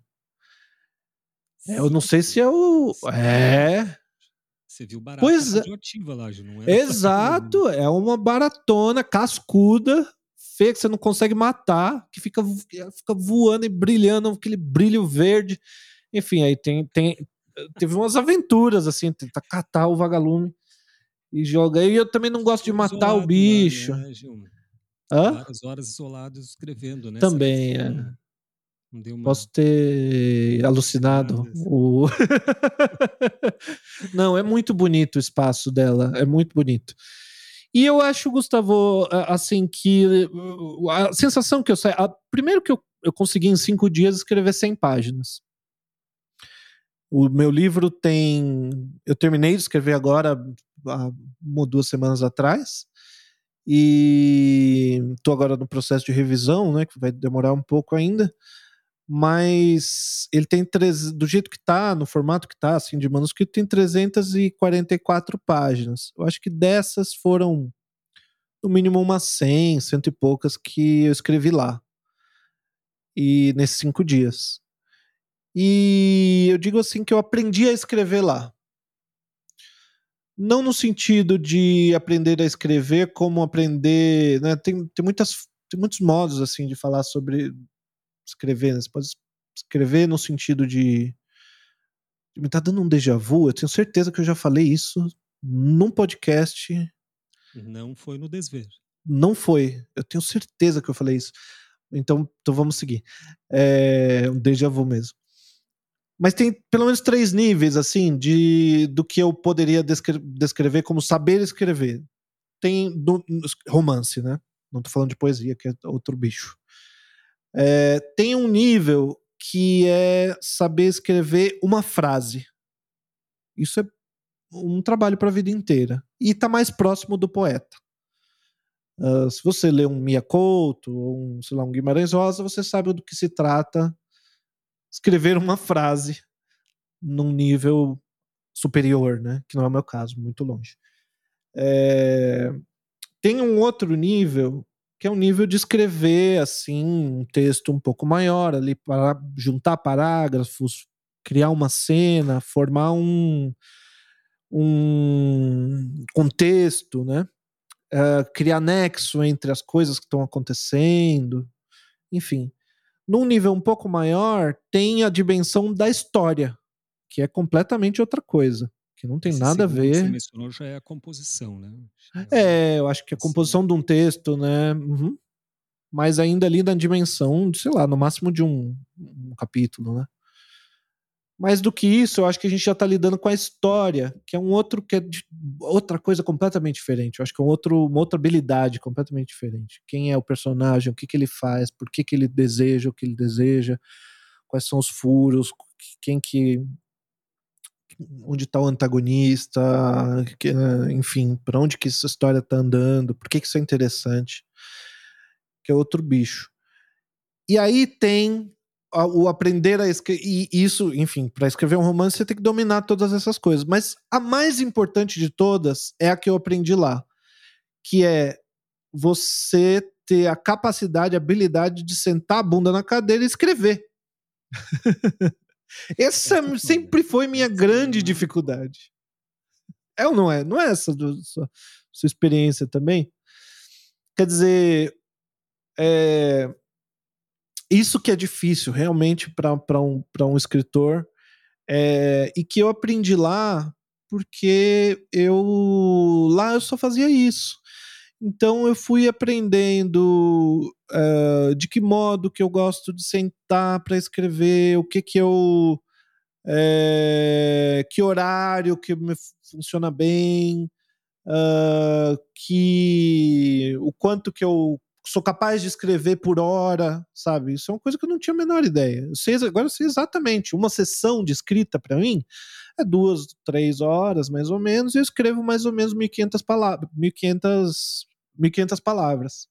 É, eu não sei se é o. É. Você viu barata pois é. radioativa lá, não é? Exato, é uma baratona cascuda, feia, que você não consegue matar, que fica, fica voando e brilhando, aquele brilho verde. Enfim, aí tem, tem, teve umas aventuras, assim, tentar catar o vagalume e joga. E eu também não gosto de matar o bicho. Lá, né, Hã? Várias horas isolados escrevendo, né? Também, é. Uma... Posso ter alucinado. O... não, é muito bonito o espaço dela, é muito bonito. E eu acho, Gustavo, assim, que a sensação que eu saio. Primeiro que eu, eu consegui em cinco dias escrever 100 páginas. O meu livro tem. Eu terminei de escrever agora, há uma ou duas semanas atrás. E estou agora no processo de revisão, né? Que vai demorar um pouco ainda. Mas ele tem. Do jeito que está, no formato que está, assim, de manuscrito, tem 344 páginas. Eu acho que dessas foram no mínimo umas 100, cento e poucas que eu escrevi lá. E nesses cinco dias. E eu digo assim que eu aprendi a escrever lá. não no sentido de aprender a escrever, como aprender. Né? Tem, tem, muitas, tem muitos modos assim de falar sobre escrever. Né? Você pode escrever no sentido de. Me tá dando um déjà vu. Eu tenho certeza que eu já falei isso num podcast. Não foi no Desver. Não foi. Eu tenho certeza que eu falei isso. Então, então vamos seguir. É um déjà vu mesmo. Mas tem pelo menos três níveis, assim, de do que eu poderia descre descrever como saber escrever. Tem do, romance, né? Não tô falando de poesia, que é outro bicho. É, tem um nível que é saber escrever uma frase. Isso é um trabalho para a vida inteira. E está mais próximo do poeta. Uh, se você lê um Mia Couto ou um, sei lá, um Guimarães Rosa, você sabe do que se trata escrever uma frase num nível superior, né? Que não é o meu caso, muito longe. É... Tem um outro nível que é um nível de escrever assim um texto um pouco maior ali para juntar parágrafos, criar uma cena, formar um um contexto, né? Uh, criar nexo entre as coisas que estão acontecendo, enfim num nível um pouco maior, tem a dimensão da história, que é completamente outra coisa, que não tem Esse nada a ver. Que você mencionou já é a composição, né? É, eu acho que a composição de um texto, né? Uhum. Mas ainda ali na dimensão, sei lá, no máximo de um, um capítulo, né? Mais do que isso, eu acho que a gente já está lidando com a história, que é um outro que é de, outra coisa completamente diferente. Eu acho que é um outro, uma outra habilidade completamente diferente. Quem é o personagem, o que, que ele faz, por que, que ele deseja o que ele deseja, quais são os furos, quem que onde está o antagonista, que, enfim, para onde que essa história está andando, por que, que isso é interessante, que é outro bicho. E aí tem o aprender a escrever. E isso, enfim, para escrever um romance você tem que dominar todas essas coisas. Mas a mais importante de todas é a que eu aprendi lá, que é você ter a capacidade, a habilidade de sentar a bunda na cadeira e escrever. Essa sempre foi minha grande dificuldade. É ou não é? Não é essa do, sua, sua experiência também? Quer dizer, é, isso que é difícil realmente para um, um escritor é, e que eu aprendi lá porque eu lá eu só fazia isso. Então eu fui aprendendo uh, de que modo que eu gosto de sentar para escrever, o que que eu é, que horário que me funciona bem, uh, que o quanto que eu sou capaz de escrever por hora, sabe? Isso é uma coisa que eu não tinha a menor ideia. Eu sei, agora eu sei exatamente. Uma sessão de escrita para mim é duas, três horas, mais ou menos, e eu escrevo mais ou menos 1.500 palavras. 1.500, 1.500 palavras.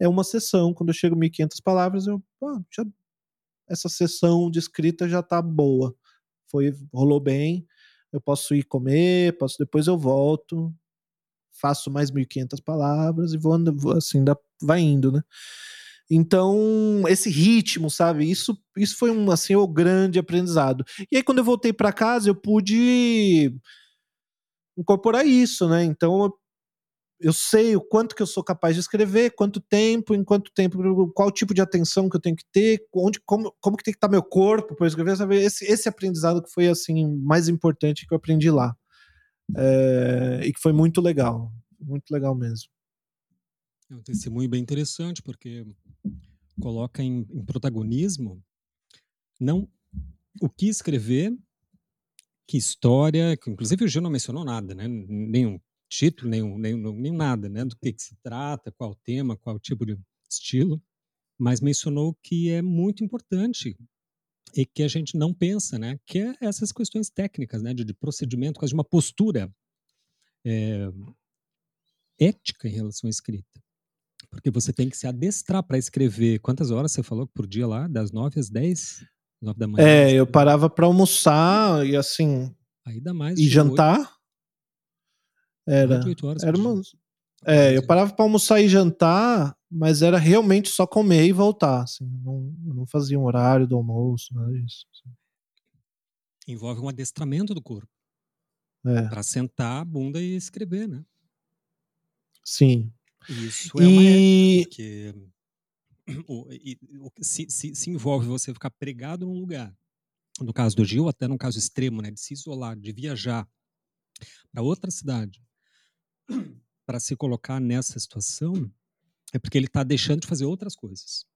É uma sessão. Quando eu chego a 1.500 palavras, eu. Ah, já, essa sessão de escrita já tá boa. Foi, rolou bem. Eu posso ir comer, posso depois eu volto, faço mais 1.500 palavras e vou, assim, dá, vai indo, né? Então, esse ritmo, sabe? Isso, isso foi um assim o grande aprendizado. E aí quando eu voltei para casa, eu pude incorporar isso, né? Então, eu, eu sei o quanto que eu sou capaz de escrever, quanto tempo, em quanto tempo, qual tipo de atenção que eu tenho que ter, onde, como, como que tem que estar meu corpo para escrever, sabe? Esse, esse aprendizado que foi assim mais importante que eu aprendi lá é, e que foi muito legal, muito legal mesmo. É um testemunho bem interessante, porque coloca em, em protagonismo não o que escrever, que história, que inclusive o Gil não mencionou nada, né? nenhum título, nenhum, nenhum, nenhum nada, né? do que, que se trata, qual tema, qual tipo de estilo, mas mencionou que é muito importante e que a gente não pensa, né? Que é essas questões técnicas, né? De, de procedimento, quase de uma postura é, ética em relação à escrita. Porque você tem que se adestrar para escrever. Quantas horas você falou por dia lá? Das nove às dez? Nove da manhã? É, eu parava para almoçar e assim. Aí dá mais. E jantar? 8. Era. Era uma, é, eu parava para almoçar e jantar, mas era realmente só comer e voltar. Assim, não, não fazia um horário do almoço, nada disso. Assim. Envolve um adestramento do corpo. É. Para sentar a bunda e escrever, né? Sim. Isso é uma ética, porque e, se, se, se envolve você ficar pregado num lugar, no caso do Gil, até num caso extremo, né, de se isolar, de viajar para outra cidade, para se colocar nessa situação, é porque ele está deixando de fazer outras coisas.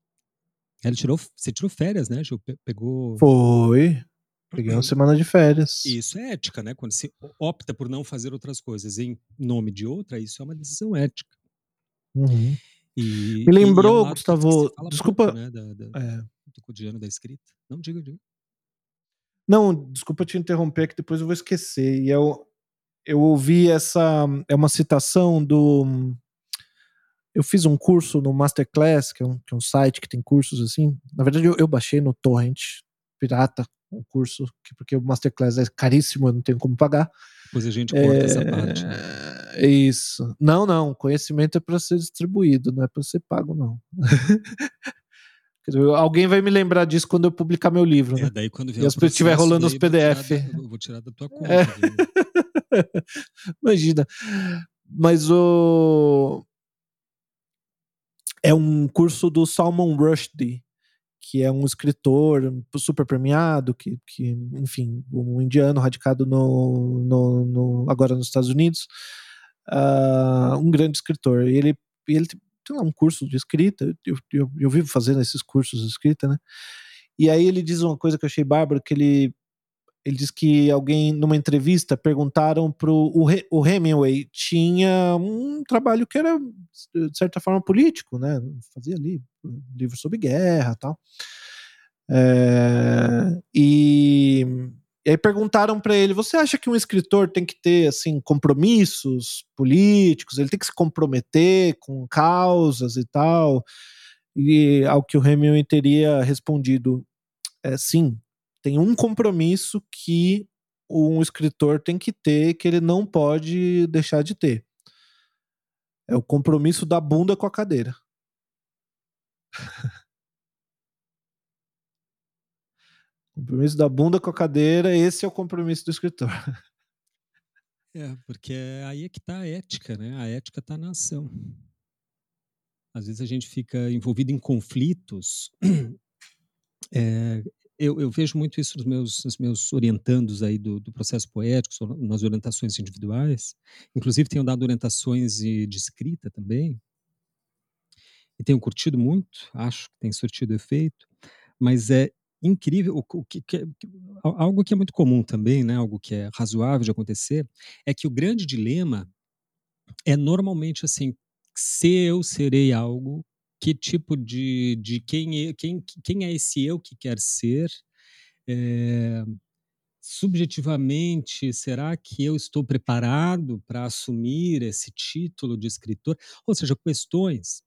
Ele tirou, você tirou férias, né, Gil? Pegou. Foi. Peguei uma semana de férias. Isso é ética, né? Quando se opta por não fazer outras coisas em nome de outra, isso é uma decisão ética. Uhum. E, Me lembrou, e é Gustavo. Desculpa. Pouco, né, da, da, é. Do cotidiano da escrita. Não, diga, diga. Não, desculpa te interromper, que depois eu vou esquecer. E eu, eu ouvi essa. É uma citação do. Eu fiz um curso no Masterclass, que é um, que é um site que tem cursos assim. Na verdade, eu, eu baixei no Torrent Pirata, um curso, que, porque o Masterclass é caríssimo, eu não tenho como pagar. Depois a gente corta é, essa parte. Né? É isso. Não, não. Conhecimento é para ser distribuído, não é para ser pago, não. Alguém vai me lembrar disso quando eu publicar meu livro. É, né? daí quando vier e estiver rolando os PDF. Vou tirar, da, vou tirar da tua conta. É. Imagina. Mas o é um curso do Salman Rushdie, que é um escritor super premiado, que, que enfim, um indiano radicado no, no, no agora nos Estados Unidos, uh, um grande escritor. E ele, ele tem um curso de escrita, eu, eu, eu vivo fazendo esses cursos de escrita, né? E aí ele diz uma coisa que eu achei bárbaro, que ele ele diz que alguém, numa entrevista, perguntaram pro o, o Hemingway tinha um trabalho que era, de certa forma, político, né? Fazia ali livros sobre guerra tal. É, e, e aí perguntaram para ele: você acha que um escritor tem que ter assim compromissos políticos? Ele tem que se comprometer com causas e tal? E ao que o Hemingway teria respondido: é, sim, tem um compromisso que um escritor tem que ter que ele não pode deixar de ter. É o compromisso da bunda com a cadeira. compromisso da bunda com a cadeira, esse é o compromisso do escritor. É, porque aí é que está a ética, né? A ética está na ação. Às vezes a gente fica envolvido em conflitos é, eu, eu, vejo muito isso nos meus, nos meus orientandos aí do, do, processo poético, nas orientações individuais. Inclusive, tenho dado orientações de, de escrita também. E tenho curtido muito, acho que tem surtido efeito. Mas é incrível, o, o que, que, é, algo que é muito comum também, né, algo que é razoável de acontecer, é que o grande dilema é normalmente assim, se eu serei algo que tipo de, de quem, quem, quem é esse eu que quer ser? É, subjetivamente, será que eu estou preparado para assumir esse título de escritor? Ou seja, questões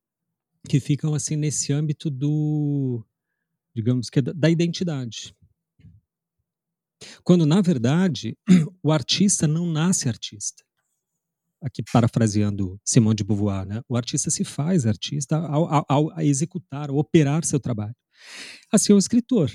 que ficam assim nesse âmbito do, digamos que é da identidade. Quando na verdade o artista não nasce artista aqui parafraseando Simone de Beauvoir, né? o artista se faz artista ao, ao, ao executar, ao operar seu trabalho. Assim, o escritor.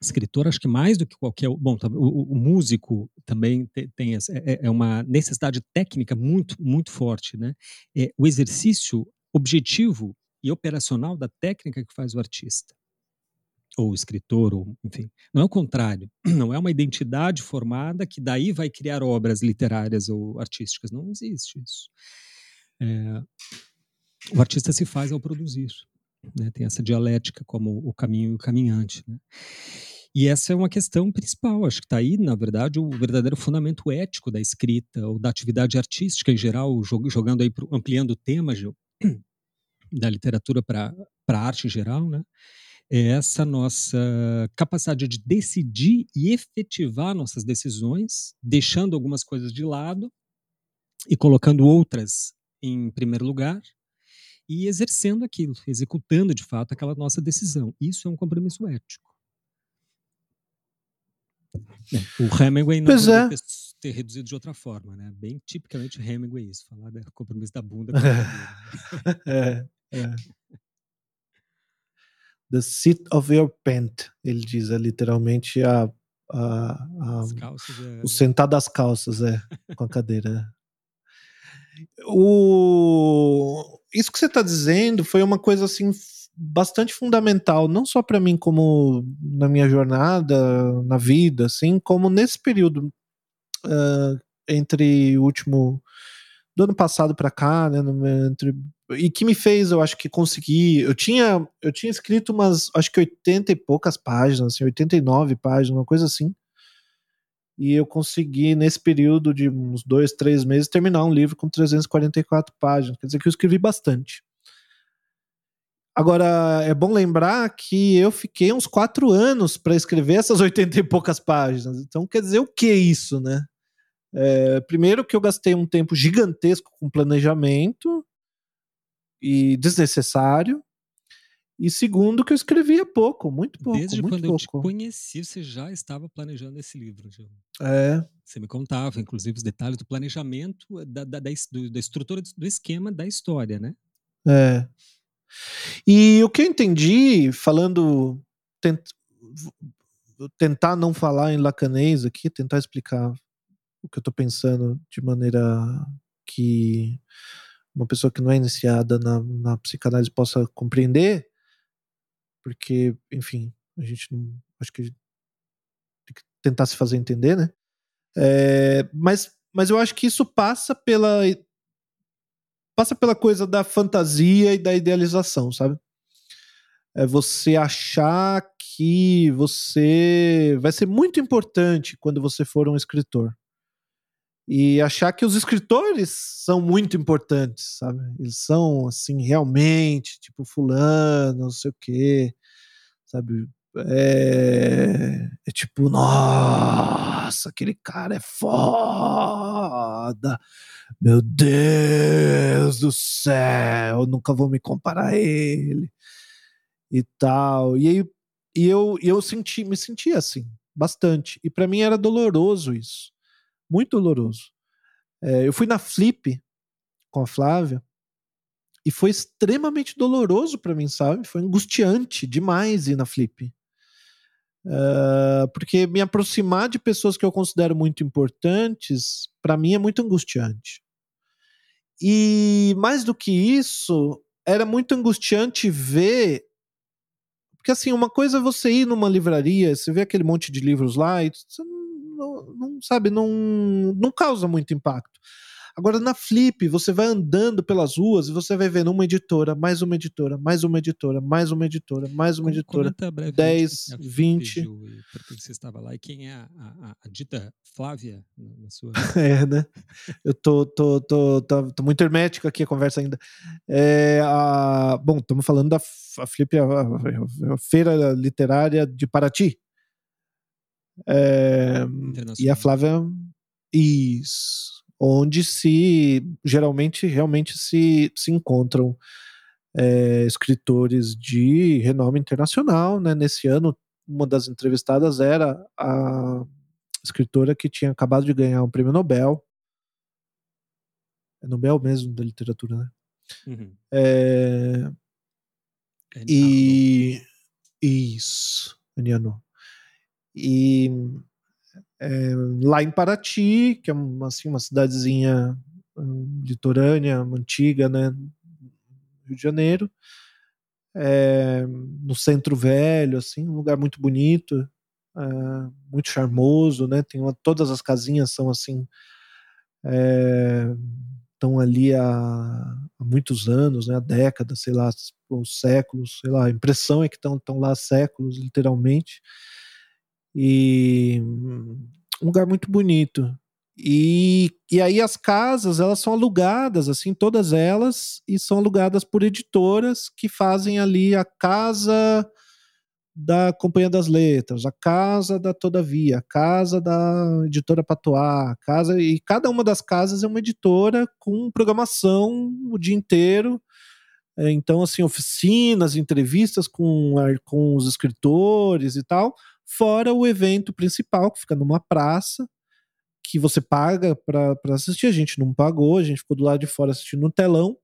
Escritor, acho que mais do que qualquer. Bom, o, o músico também tem, é, é, é, uma necessidade técnica muito, muito forte. Né? É o exercício objetivo e operacional da técnica que faz o artista ou escritor, ou enfim. Não é o contrário. Não é uma identidade formada que daí vai criar obras literárias ou artísticas. Não existe isso. É, o artista se faz ao produzir. Né? Tem essa dialética como o caminho e o caminhante. Né? E essa é uma questão principal. Acho que está aí, na verdade, o verdadeiro fundamento ético da escrita ou da atividade artística em geral, jogando aí, ampliando o tema da literatura para a arte em geral, né? É essa nossa capacidade de decidir e efetivar nossas decisões, deixando algumas coisas de lado e colocando outras em primeiro lugar e exercendo aquilo, executando de fato aquela nossa decisão. Isso é um compromisso ético. O Hemingway não é. ter reduzido de outra forma, né? Bem tipicamente Hemingway isso, falar do compromisso da bunda. é, é. The seat of your pant, ele diz, é literalmente a, a, a, é... o sentar das calças, é, com a cadeira. O... Isso que você está dizendo foi uma coisa assim bastante fundamental, não só para mim como na minha jornada, na vida, assim, como nesse período uh, entre o último do ano passado para cá, né, entre, e que me fez, eu acho que conseguir, eu tinha eu tinha escrito umas, acho que 80 e poucas páginas, assim, 89 páginas, uma coisa assim, e eu consegui, nesse período de uns dois, três meses, terminar um livro com 344 páginas. Quer dizer que eu escrevi bastante. Agora, é bom lembrar que eu fiquei uns quatro anos para escrever essas 80 e poucas páginas. Então, quer dizer o que isso, né? É, primeiro, que eu gastei um tempo gigantesco com planejamento e desnecessário. E segundo, que eu escrevia pouco, muito pouco. Desde muito quando pouco. eu te conheci, você já estava planejando esse livro, Gil. É. Você me contava, inclusive, os detalhes do planejamento, da, da, da, da estrutura do esquema da história, né? É. E o que eu entendi, falando. Tent, tentar não falar em lacanês aqui, tentar explicar o que eu estou pensando de maneira que uma pessoa que não é iniciada na, na psicanálise possa compreender, porque, enfim, a gente não. Acho que tem que tentar se fazer entender, né? É, mas, mas eu acho que isso passa pela. Passa pela coisa da fantasia e da idealização, sabe? É você achar que você vai ser muito importante quando você for um escritor e achar que os escritores são muito importantes, sabe? Eles são, assim, realmente, tipo, fulano, não sei o quê, sabe? É, é tipo, nossa, aquele cara é foda, meu Deus do céu, nunca vou me comparar a ele e tal. E aí, e eu, eu senti, me senti assim, bastante. E para mim era doloroso isso muito doloroso. É, eu fui na Flip com a Flávia e foi extremamente doloroso para mim, sabe? Foi angustiante demais ir na Flip. Uh, porque me aproximar de pessoas que eu considero muito importantes, para mim é muito angustiante. E mais do que isso, era muito angustiante ver. Porque assim, uma coisa é você ir numa livraria, você vê aquele monte de livros lá e você não, não sabe, não, não causa muito impacto. Agora, na Flip, você vai andando pelas ruas e você vai vendo uma editora, mais uma editora, mais uma editora, mais uma editora, mais uma editora. 10, 20. Porque você estava lá e quem é a, a, a dita Flávia na sua. é, né? Eu tô, tô, tô, tô, tô, muito hermético aqui a conversa ainda. É, a, bom, estamos falando da a Flip, a, a, Feira Literária de Paraty. É, e a Flávia. Isso. Onde se geralmente realmente se, se encontram é, escritores de renome internacional. Né? Nesse ano, uma das entrevistadas era a escritora que tinha acabado de ganhar um prêmio Nobel. É Nobel mesmo da literatura, né? Uhum. É, é e isso, Aniano. E é, lá em Paraty, que é uma, assim, uma cidadezinha um, litorânea, antiga, né, Rio de Janeiro, é, no centro velho, assim, um lugar muito bonito, é, muito charmoso, né, tem uma, todas as casinhas são assim, estão ali há, há, muitos anos, né, há décadas, sei lá, ou séculos, sei lá, a impressão é que estão lá há séculos, literalmente, e um lugar muito bonito. E, e aí as casas, elas são alugadas, assim, todas elas, e são alugadas por editoras que fazem ali a casa da Companhia das Letras, a casa da Todavia, a casa da editora a casa e cada uma das casas é uma editora com programação o dia inteiro. É, então, assim, oficinas, entrevistas com, com os escritores e tal, fora o evento principal, que fica numa praça, que você paga para assistir. A gente não pagou, a gente ficou do lado de fora assistindo no telão.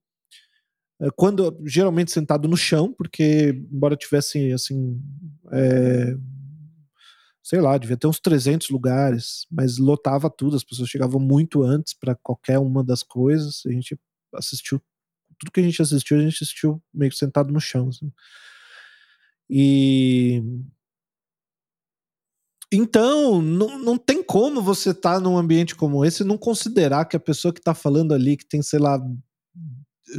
É, quando geralmente sentado no chão, porque embora tivesse assim é, sei lá, devia ter uns 300 lugares, mas lotava tudo, as pessoas chegavam muito antes para qualquer uma das coisas. A gente assistiu, tudo que a gente assistiu, a gente assistiu meio que sentado no chão. Assim. E. Então, não, não tem como você estar tá num ambiente como esse e não considerar que a pessoa que está falando ali, que tem, sei lá,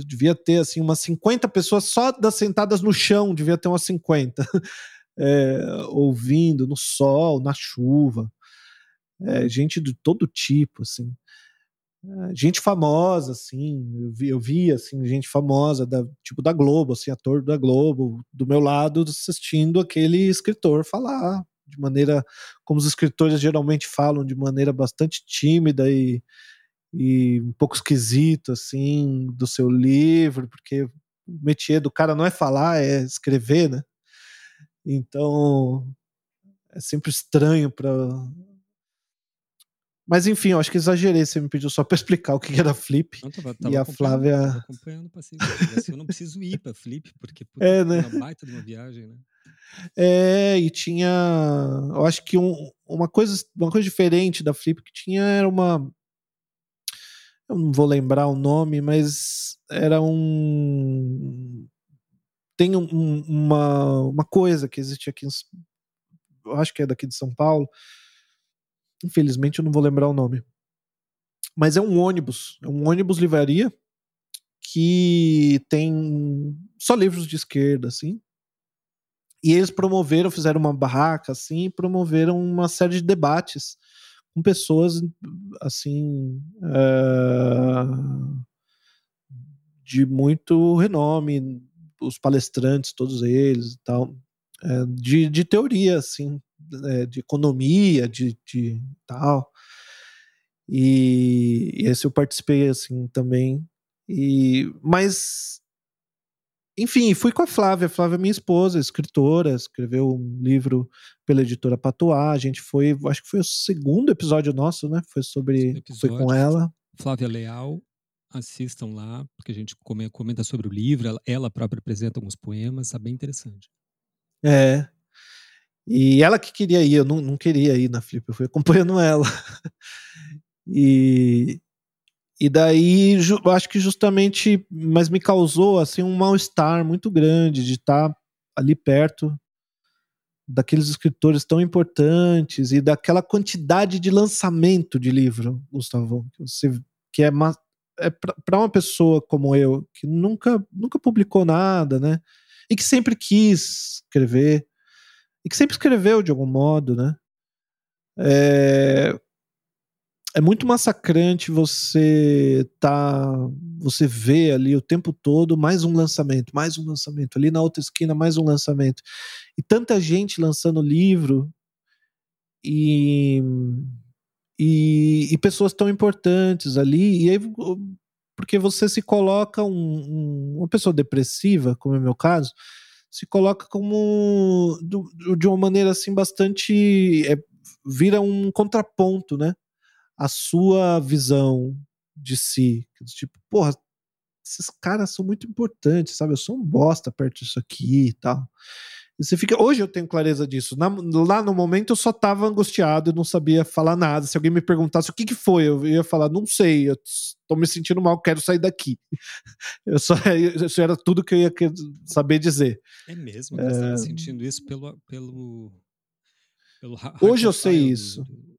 devia ter assim umas 50 pessoas só das sentadas no chão, devia ter umas 50 é, ouvindo no sol, na chuva, é, gente de todo tipo, assim, é, gente famosa, assim, eu vi, eu vi, assim, gente famosa, da, tipo da Globo, assim, ator da Globo, do meu lado, assistindo aquele escritor falar de maneira como os escritores geralmente falam, de maneira bastante tímida e, e um pouco esquisito, assim, do seu livro, porque o métier do cara não é falar, é escrever, né? Então, é sempre estranho para. Mas enfim, eu acho que exagerei. Você me pediu só para explicar o que era Flip. Não, tava, tava e a Flávia. Acompanhando assim, eu não preciso ir para Flip, porque puta, é, né? uma baita de uma viagem, né? É, e tinha. Eu acho que um, uma, coisa, uma coisa diferente da Flip que tinha era uma. Eu não vou lembrar o nome, mas era um tem um, uma, uma coisa que existe aqui, eu acho que é daqui de São Paulo, infelizmente eu não vou lembrar o nome, mas é um ônibus, é um ônibus livraria que tem só livros de esquerda, assim, e eles promoveram, fizeram uma barraca, assim, e promoveram uma série de debates com pessoas, assim, uh, de muito renome os palestrantes, todos eles e tal, é, de, de teoria, assim, é, de economia, de, de tal. E, e esse eu participei, assim, também. E, mas, enfim, fui com a Flávia. A Flávia é minha esposa, escritora, escreveu um livro pela editora Patois. A gente foi, acho que foi o segundo episódio nosso, né? Foi sobre, foi com ela. Flávia Leal, assistam lá, porque a gente comenta sobre o livro, ela própria apresenta alguns poemas, é bem interessante. É. E ela que queria ir, eu não, não queria ir na Flip, eu fui acompanhando ela. e, e daí, acho que justamente, mas me causou assim um mal-estar muito grande de estar ali perto daqueles escritores tão importantes e daquela quantidade de lançamento de livro, Gustavo, que, você, que é é para uma pessoa como eu, que nunca, nunca publicou nada, né? E que sempre quis escrever, e que sempre escreveu de algum modo, né? É, é muito massacrante você tá você vê ali o tempo todo mais um lançamento, mais um lançamento, ali na outra esquina mais um lançamento. E tanta gente lançando livro e e, e, pessoas tão importantes ali, e aí, porque você se coloca um, um, uma pessoa depressiva, como é o meu caso, se coloca como do, de uma maneira assim bastante é, vira um contraponto, né? A sua visão de si, tipo, porra, esses caras são muito importantes, sabe? Eu sou um bosta perto disso aqui e tal. E você fica. Hoje eu tenho clareza disso. Na, lá no momento eu só tava angustiado, eu não sabia falar nada. Se alguém me perguntasse o que, que foi, eu ia falar, não sei, eu tô me sentindo mal, quero sair daqui. Eu só, isso era tudo que eu ia saber dizer. É mesmo? Você é... sentindo isso pelo. pelo, pelo Hoje eu sei isso. Do...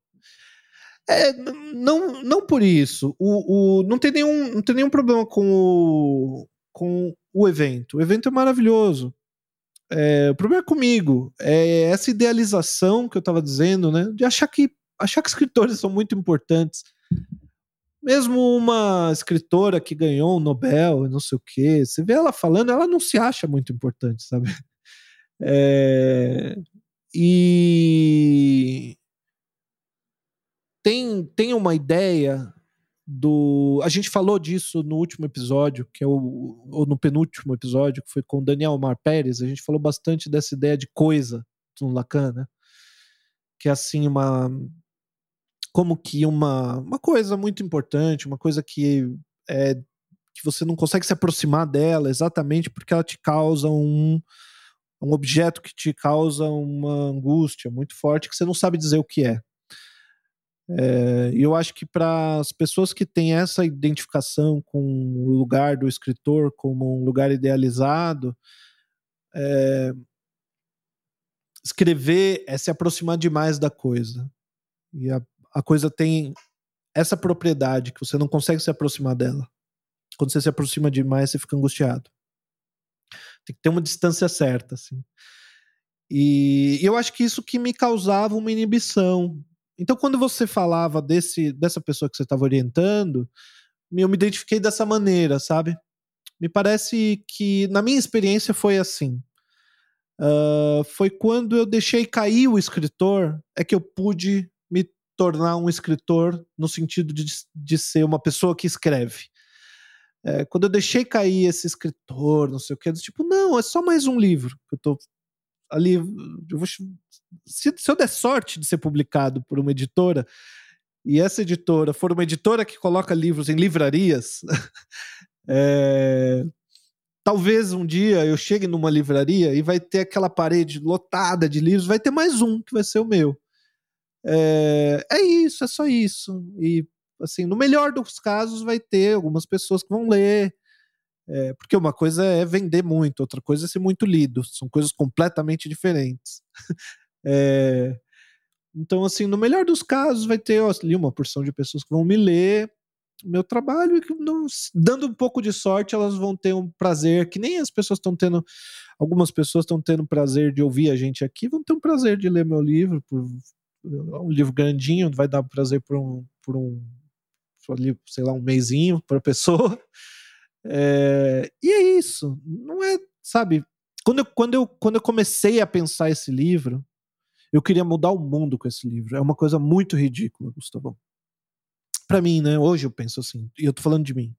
É, não, não por isso. O, o, não, tem nenhum, não tem nenhum problema com o, com o evento. O evento é maravilhoso. É, o problema é comigo. É essa idealização que eu estava dizendo, né? De achar que achar que escritores são muito importantes. Mesmo uma escritora que ganhou um Nobel e não sei o quê, você vê ela falando, ela não se acha muito importante, sabe? É, e tem, tem uma ideia do. A gente falou disso no último episódio, que é o. ou no penúltimo episódio, que foi com o Daniel Mar Pérez. A gente falou bastante dessa ideia de coisa no Lacan, né? Que é assim, uma. Como que uma, uma coisa muito importante, uma coisa que é que você não consegue se aproximar dela exatamente porque ela te causa um, um objeto que te causa uma angústia muito forte que você não sabe dizer o que é. É, eu acho que para as pessoas que têm essa identificação com o lugar do escritor como um lugar idealizado, é, escrever é se aproximar demais da coisa. E a, a coisa tem essa propriedade que você não consegue se aproximar dela. Quando você se aproxima demais, você fica angustiado. Tem que ter uma distância certa, assim. E eu acho que isso que me causava uma inibição. Então, quando você falava desse, dessa pessoa que você estava orientando, eu me identifiquei dessa maneira, sabe? Me parece que, na minha experiência, foi assim. Uh, foi quando eu deixei cair o escritor, é que eu pude me tornar um escritor no sentido de, de ser uma pessoa que escreve. É, quando eu deixei cair esse escritor, não sei o que, tipo, não, é só mais um livro que eu tô ali. Eu vou, se, se eu der sorte de ser publicado por uma editora, e essa editora for uma editora que coloca livros em livrarias, é, talvez um dia eu chegue numa livraria e vai ter aquela parede lotada de livros, vai ter mais um que vai ser o meu. É, é isso, é só isso. E assim, no melhor dos casos, vai ter algumas pessoas que vão ler. É, porque uma coisa é vender muito, outra coisa é ser muito lido. São coisas completamente diferentes. é, então, assim, no melhor dos casos, vai ter ó, ali uma porção de pessoas que vão me ler meu trabalho e que, dando um pouco de sorte, elas vão ter um prazer que nem as pessoas estão tendo. Algumas pessoas estão tendo prazer de ouvir a gente aqui, vão ter um prazer de ler meu livro, por, um livro grandinho, vai dar prazer por um, por um ali, sei lá, um mêsinho para a pessoa. É, e é isso. Não é, sabe? Quando eu, quando, eu, quando eu comecei a pensar esse livro, eu queria mudar o mundo com esse livro. É uma coisa muito ridícula, Gustavão. Para mim, né? Hoje eu penso assim, e eu tô falando de mim.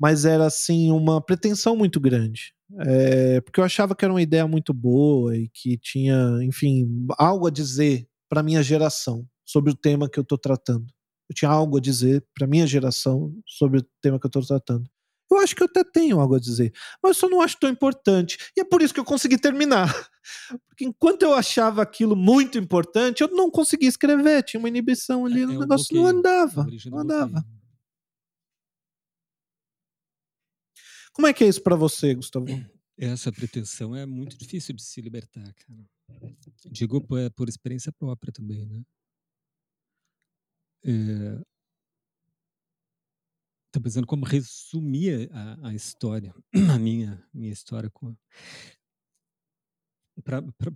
Mas era assim uma pretensão muito grande. É, porque eu achava que era uma ideia muito boa e que tinha, enfim, algo a dizer para minha geração sobre o tema que eu tô tratando eu tinha algo a dizer para minha geração sobre o tema que eu estou tratando. Eu acho que eu até tenho algo a dizer, mas eu só não acho tão importante. E é por isso que eu consegui terminar. Porque enquanto eu achava aquilo muito importante, eu não conseguia escrever, tinha uma inibição ali, é, o negócio não andava. Não andava. Como é que é isso para você, Gustavo? Essa pretensão é muito difícil de se libertar, cara. Digo por, é por experiência própria também, né? É, Tô pensando como resumir a, a história, a minha, minha história com.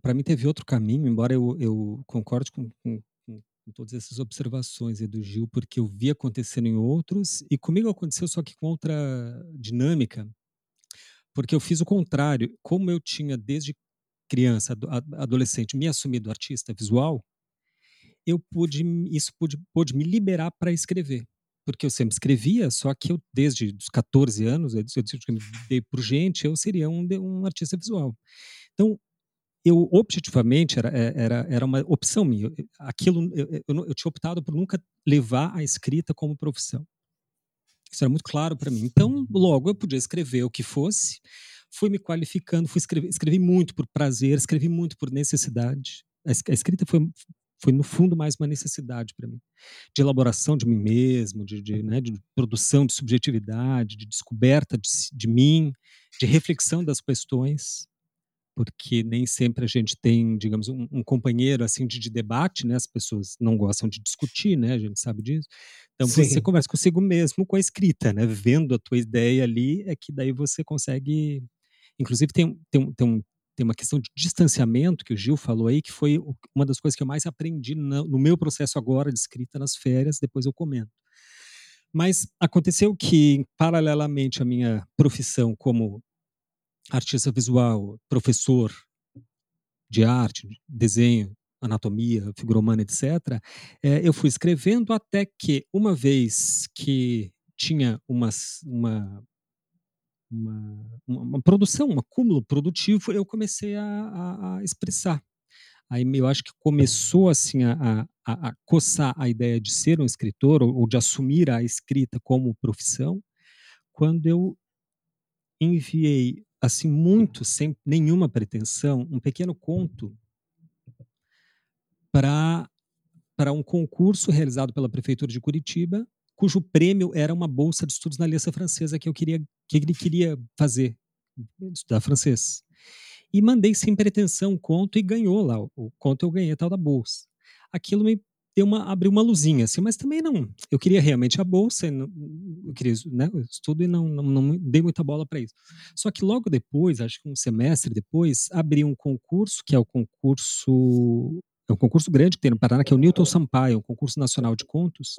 Para mim teve outro caminho, embora eu, eu concorde com, com, com, todas essas observações do Gil, porque eu vi acontecendo em outros, e comigo aconteceu só que com outra dinâmica, porque eu fiz o contrário. Como eu tinha desde criança, adolescente, me assumido artista visual, eu pude, isso pude, pude me liberar para escrever. Porque eu sempre escrevia, só que eu, desde os 14 anos, eu me dei por gente, eu seria um, um artista visual. Então, eu objetivamente era, é, era, era uma opção minha. Aquilo, eu, eu, eu tinha optado por nunca levar a escrita como profissão. Isso era muito claro para mim. Então, logo eu podia escrever o que fosse, fui me qualificando, fui escrever, escrevi muito por prazer, escrevi muito por necessidade. A escrita foi, foi no fundo mais uma necessidade para mim de elaboração de mim mesmo de, de, né, de produção de subjetividade de descoberta de, de, mim de reflexão das questões porque nem sempre a gente tem digamos um, um companheiro assim de, de, debate né as pessoas não gostam de discutir né a gente sabe disso então Sim. você conversa consigo mesmo com a escrita né vendo a tua ideia ali é que daí você consegue inclusive tem, tem, tem um tem uma questão de distanciamento que o Gil falou aí, que foi uma das coisas que eu mais aprendi no meu processo agora de escrita nas férias, depois eu comento. Mas aconteceu que, paralelamente à minha profissão como artista visual, professor de arte, desenho, anatomia, figura humana, etc., é, eu fui escrevendo até que, uma vez que tinha uma, uma uma, uma, uma, produção, um acúmulo produtivo, eu comecei a, a, a, expressar. Aí eu acho que começou assim a, a, coçar a ideia de ser um escritor ou, ou de assumir a escrita como profissão, quando eu enviei assim, muito sem nenhuma pretensão, um pequeno conto para para um concurso realizado pela prefeitura de Curitiba, cujo prêmio era uma bolsa de estudos na Aliança Francesa que eu queria que ele queria fazer, estudar francês. E mandei sem pretensão um conto e ganhou lá o conto eu ganhei tal da bolsa. Aquilo me deu uma abriu uma luzinha assim, mas também não, eu queria realmente a bolsa, eu queria, né, estudo e não, não, não dei muita bola para isso. Só que logo depois, acho que um semestre depois, abri um concurso que é o concurso é um concurso grande que tem no Paraná, que é o Newton Sampaio, um concurso nacional de contos.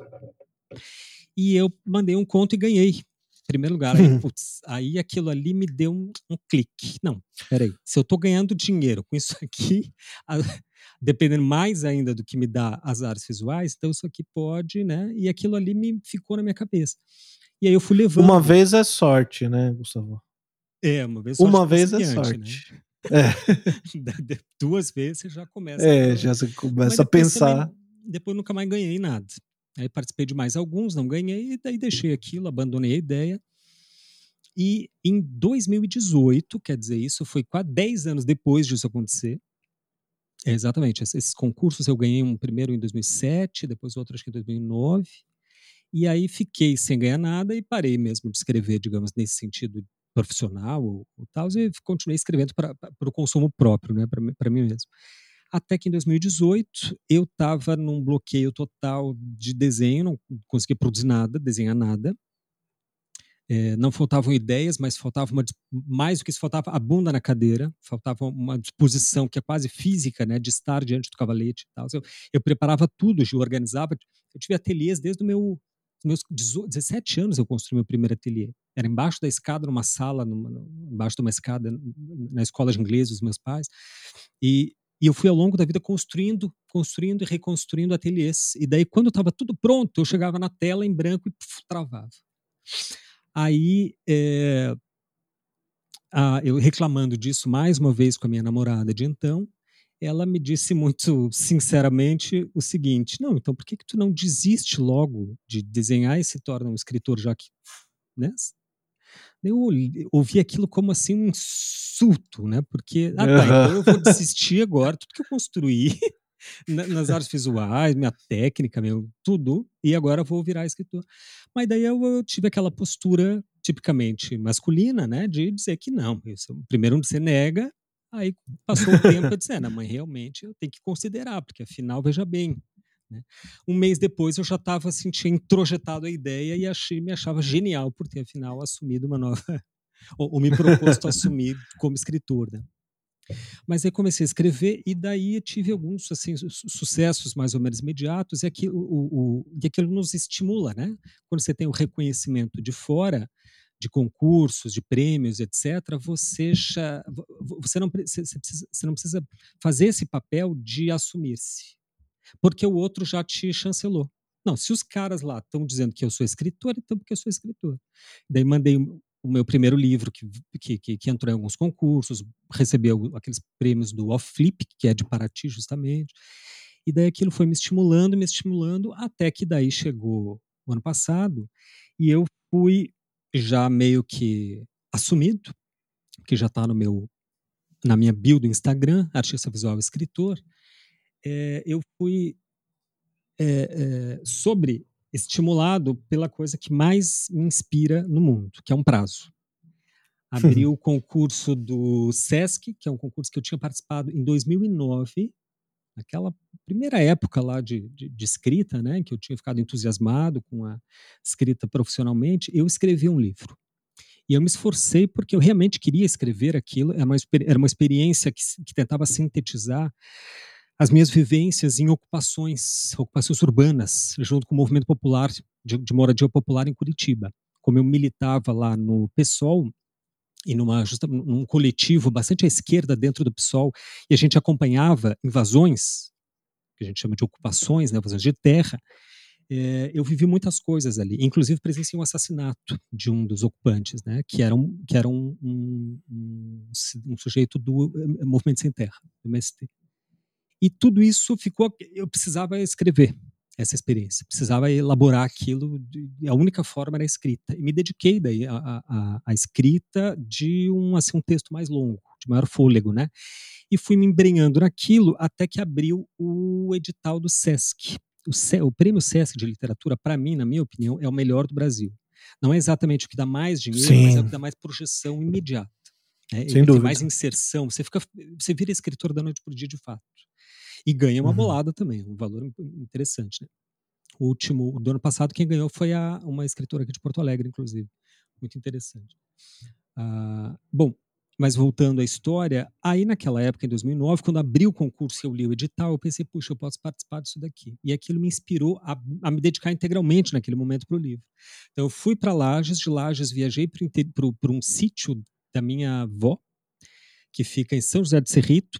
E eu mandei um conto e ganhei. Primeiro lugar, aí, putz, aí aquilo ali me deu um, um, clique. Não, peraí, se eu tô ganhando dinheiro com isso aqui, a, dependendo mais ainda do que me dá as artes visuais, então isso aqui pode, né? E aquilo ali me ficou na minha cabeça. E aí eu fui levando. Uma vez é sorte, né, Gustavo? É, uma vez, uma vez é sorte. Né? É. Duas vezes você já começa. É, a... já você começa a pensar. Também, depois nunca mais ganhei nada. Aí participei de mais alguns, não ganhei, e daí deixei aquilo, abandonei a ideia. E em 2018, quer dizer, isso foi quase 10 anos depois disso acontecer. É, exatamente, esses concursos eu ganhei um primeiro em 2007, depois outro acho que em 2009. E aí fiquei sem ganhar nada e parei mesmo de escrever, digamos, nesse sentido profissional ou, ou tal, e continuei escrevendo para o consumo próprio, né, para mim mesmo. Até que em 2018 eu estava num bloqueio total de desenho, não conseguia produzir nada, desenhar nada. É, não faltavam ideias, mas faltava uma, mais do que isso, faltava a bunda na cadeira, faltava uma disposição que é quase física, né, de estar diante do cavalete tal. Eu, eu preparava tudo, eu organizava. Eu tive ateliês desde o meu meus 17 anos eu construí meu primeiro ateliê. Era embaixo da escada, numa sala, numa, embaixo de uma escada, na escola de inglês dos meus pais. E, e eu fui ao longo da vida construindo, construindo e reconstruindo ateliês. E daí, quando estava tudo pronto, eu chegava na tela em branco e puf, travava. Aí, é, a, eu reclamando disso mais uma vez com a minha namorada de então, ela me disse muito sinceramente o seguinte: não, então por que, que tu não desiste logo de desenhar e se torna um escritor, já que. Né? Eu ouvi aquilo como assim um insulto, né? Porque, ah, tá, então eu vou desistir agora, tudo que eu construí nas artes visuais, minha técnica, meu, tudo, e agora vou virar escritor. Mas daí eu, eu tive aquela postura tipicamente masculina, né, de dizer que não, isso, primeiro você nega, Aí passou o tempo, eu disse, é, mãe, realmente eu tenho que considerar, porque afinal, veja bem, né? Um mês depois eu já estava assim, tinha introjetado a ideia e achei, me achava genial por ter afinal assumido uma nova, ou, ou me proposto assumir como escritor. Né? Mas aí comecei a escrever e daí tive alguns assim, sucessos mais ou menos imediatos e aquilo, o, o, e aquilo nos estimula, né? Quando você tem o reconhecimento de fora, de concursos, de prêmios, etc., você, você, não, você, precisa, você não precisa fazer esse papel de assumir-se, porque o outro já te chancelou. Não, se os caras lá estão dizendo que eu sou escritor, então porque eu sou escritor. Daí mandei o meu primeiro livro, que, que, que entrou em alguns concursos, recebeu aqueles prêmios do Off Flip, que é de Paraty, justamente. E daí aquilo foi me estimulando, me estimulando, até que daí chegou o ano passado, e eu fui já meio que assumido, que já está no meu na minha bio do Instagram, artista visual escritor, é, eu fui é, sobre estimulado pela coisa que mais me inspira no mundo, que é um prazo. Abri o concurso do SESC, que é um concurso que eu tinha participado em 2009, naquela primeira época lá de, de, de, escrita, né, que eu tinha ficado entusiasmado com a escrita profissionalmente, eu escrevi um livro. E eu me esforcei porque eu realmente queria escrever aquilo, era uma, era uma experiência que, que tentava sintetizar as minhas vivências em ocupações, ocupações urbanas, junto com o movimento popular, de, de moradia popular em Curitiba. Como eu militava lá no PSOL, e numa justa, num coletivo bastante à esquerda dentro do PSOL, e a gente acompanhava invasões, que a gente chama de ocupações, né, invasões de terra, é, eu vivi muitas coisas ali, inclusive presenciei um assassinato de um dos ocupantes, né, que era um, que era um, um, um, um sujeito do eh, Movimento Sem Terra, do MST. E tudo isso ficou, eu precisava escrever. essa experiência. Precisava elaborar aquilo, de, a única forma era a escrita. E me dediquei daí à, escrita de um, assim, um texto mais longo, de maior fôlego, né? E fui me embrenhando naquilo até que abriu o edital do SESC. O, o prêmio SESC de literatura, para mim, na minha opinião, é o melhor do Brasil. Não é exatamente o que dá mais dinheiro, Sim. mas é o que dá mais projeção imediata. É, Sem dúvida. mais inserção. Você fica, você vira escritor da noite para o dia de fato. E ganha uma uhum. bolada também, um valor interessante. Né? O último, do ano passado, quem ganhou foi a, uma escritora aqui de Porto Alegre, inclusive. Muito interessante. Ah, bom, mas voltando à história, aí naquela época, em 2009, quando abriu o concurso e eu li o edital, eu pensei, puxa, eu posso participar disso daqui. E aquilo me inspirou a, a me dedicar integralmente naquele momento para o livro. Então eu fui para Lages, de Lages viajei para um sítio da minha avó, que fica em São José de Cerrito,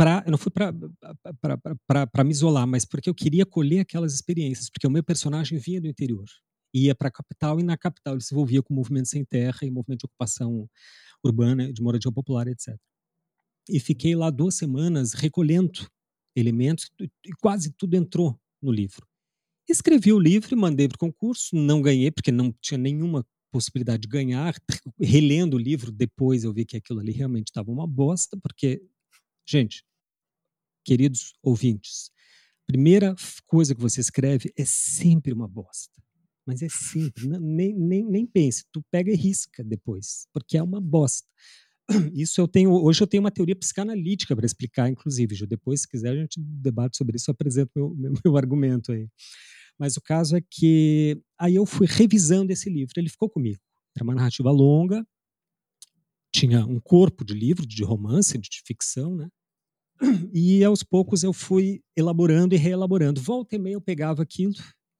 para eu não fui para me isolar, mas porque eu queria colher aquelas experiências, porque o meu personagem vinha do interior, ia para a capital e na capital ele se envolvia com o movimento sem terra e movimento de ocupação urbana, de moradia popular, etc. E fiquei lá duas semanas recolhendo elementos e quase tudo entrou no livro. Escrevi o livro mandei para o concurso, não ganhei porque não tinha nenhuma possibilidade de ganhar. Relendo o livro depois eu vi que aquilo ali realmente estava uma bosta, porque, gente, queridos ouvintes, primeira coisa que você escreve é sempre uma bosta. Mas é sempre, nem, nem, nem pense, tu pega e risca depois, porque é uma bosta. Isso eu tenho, hoje eu tenho uma teoria psicanalítica para explicar, inclusive. Depois, se quiser, a gente debate sobre isso, eu apresento meu, meu, meu argumento aí. Mas o caso é que aí eu fui revisando esse livro, ele ficou comigo. Era uma narrativa longa, tinha um corpo de livro, de romance, de ficção, né? E aos poucos eu fui elaborando e reelaborando. Volta e meia eu pegava aquilo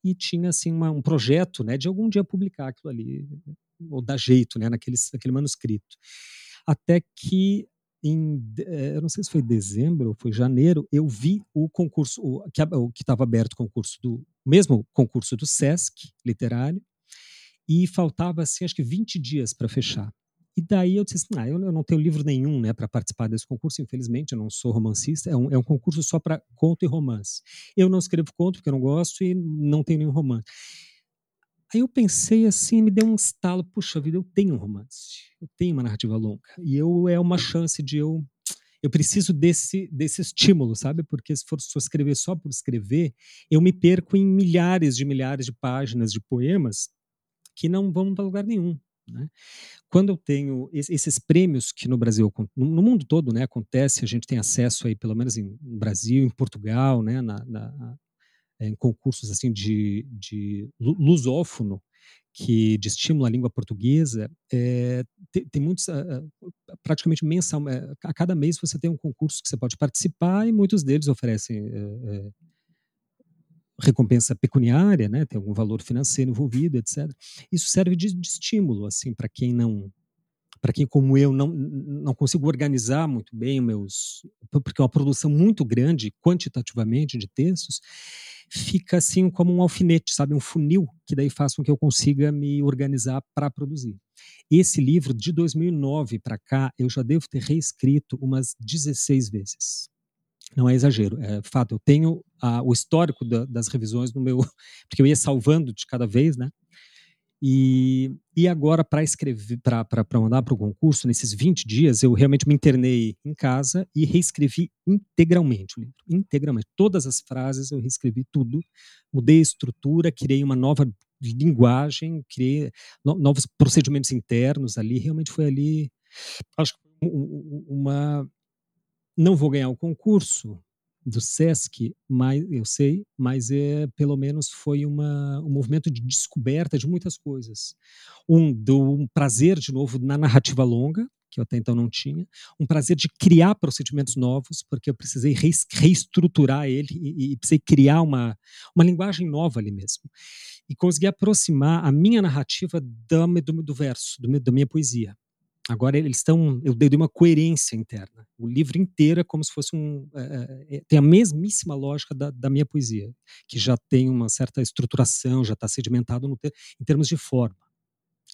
e tinha assim uma, um projeto, né, de algum dia publicar aquilo ali ou dar jeito, né, naquele, naquele manuscrito. Até que em, eh, eu não sei se foi dezembro ou foi janeiro, eu vi o concurso, o, que estava aberto o concurso do, mesmo concurso do SESC literário, e faltava assim, acho que 20 dias para fechar. E daí eu disse assim, ah, eu, não tenho livro nenhum né, para participar desse concurso, infelizmente, eu não sou romancista, é um, é um concurso só para conto e romance. Eu não escrevo conto porque eu não gosto e não tenho nenhum romance. Aí eu pensei assim, me deu um estalo, puxa vida, eu tenho um romance, eu tenho uma narrativa longa, e eu é uma chance de eu eu preciso desse, desse estímulo, sabe? Porque se for só escrever só por escrever, eu me perco em milhares de milhares de páginas de poemas que não vão para lugar nenhum. Né? Quando eu tenho esses prêmios que no Brasil, no mundo todo, né, acontece, a gente tem acesso aí, pelo menos em, no Brasil, em Portugal, né, na, na, eh, em concursos assim de, de lusófono, que de estímulo à língua portuguesa, é, tem, tem, muitos, praticamente mensal, é, a cada mês você tem um concurso que você pode participar e muitos deles oferecem é, recompensa pecuniária, né, tem algum valor financeiro envolvido, etc. Isso serve de, de estímulo, assim, para quem não, para quem como eu não não consigo organizar muito bem meus, porque é uma produção muito grande quantitativamente de textos, fica assim como um alfinete, sabe, um funil que daí faz com que eu consiga me organizar para produzir. Esse livro de 2009 para cá eu já devo ter reescrito umas 16 vezes. Não é exagero, é fato. Eu tenho a, o histórico da, das revisões no meu. Porque eu ia salvando de cada vez, né? E, e agora, para escrever, para mandar para o concurso, nesses 20 dias, eu realmente me internei em casa e reescrevi integralmente o livro. Integralmente. Todas as frases eu reescrevi tudo, mudei a estrutura, criei uma nova linguagem, criei no, novos procedimentos internos ali. Realmente foi ali, acho que uma, não vou ganhar o concurso do SESC, mas eu sei, mas é pelo menos foi uma, um movimento de descoberta de muitas coisas. Um do um prazer de novo na narrativa longa, que eu até então não tinha, um prazer de criar procedimentos novos, porque eu precisei reestruturar ele e, e precisei criar uma, uma linguagem nova ali mesmo. E consegui aproximar a minha narrativa do, do, do verso, do, da minha poesia. Agora eles estão, eu dei uma coerência interna. O livro inteiro é como se fosse um, é, tem a mesmíssima lógica da, da, minha poesia, que já tem uma certa estruturação, já está sedimentado no, em termos de forma.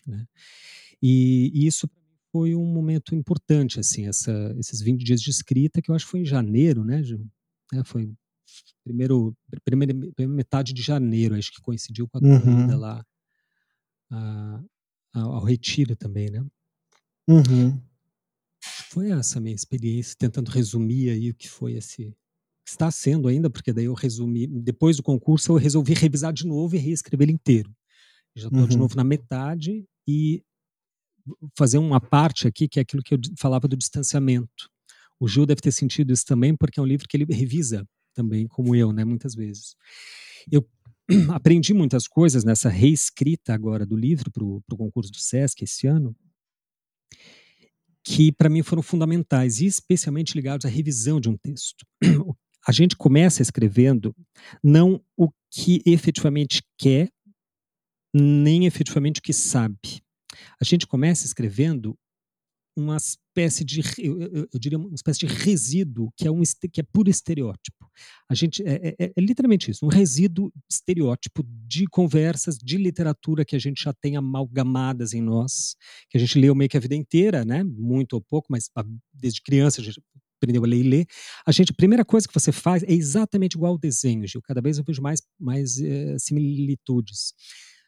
Né? E, e, isso foi um momento importante, assim, essa, esses 20 dias de escrita, que eu acho que foi em janeiro, né, Ju? É, foi primeiro, primeira, primeira metade de janeiro, acho que coincidiu com a uhum. corrida lá a, a, ao retiro também, né? Uhum. Foi essa minha experiência, tentando resumir aí o que foi esse. Está sendo ainda, porque daí eu resumi. Depois do concurso, eu resolvi revisar de novo e reescrever ele inteiro. Já estou uhum. de novo na metade e fazer uma parte aqui, que é aquilo que eu falava do distanciamento. O Gil deve ter sentido isso também, porque é um livro que ele revisa também, como eu, né, muitas vezes. Eu aprendi muitas coisas nessa reescrita agora do livro para o concurso do SESC esse ano, que para mim foram fundamentais, e especialmente ligados à revisão de um texto. A gente começa escrevendo não o que efetivamente quer, nem efetivamente o que sabe. A gente começa escrevendo uma espécie de, eu, diria, uma espécie de resíduo que é, um, que é puro estereótipo. A gente, é, é, é, literalmente isso, um resíduo estereótipo de conversas, de literatura que a gente já tem amalgamadas em nós, que a gente leu meio que a vida inteira, né? muito ou pouco, mas desde criança a gente aprendeu a ler e ler. A gente, a primeira coisa que você faz é exatamente igual ao desenho, Gil. Cada vez eu vejo mais, mais é, similitudes.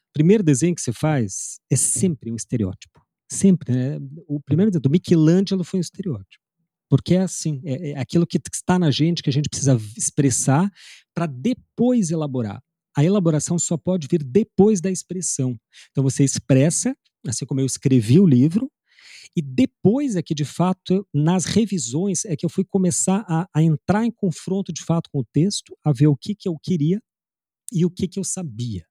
O primeiro desenho que você faz é sempre um estereótipo Sempre, né? O primeiro do Michelangelo foi um estereótipo. Porque é assim, é, é aquilo que está na gente que a gente precisa expressar para depois elaborar. A elaboração só pode vir depois da expressão. Então você expressa, assim como eu escrevi o livro, e depois é que, de fato, nas revisões, é que eu fui começar a, a entrar em confronto, de fato, com o texto, a ver o que, que eu queria e o que, que eu sabia.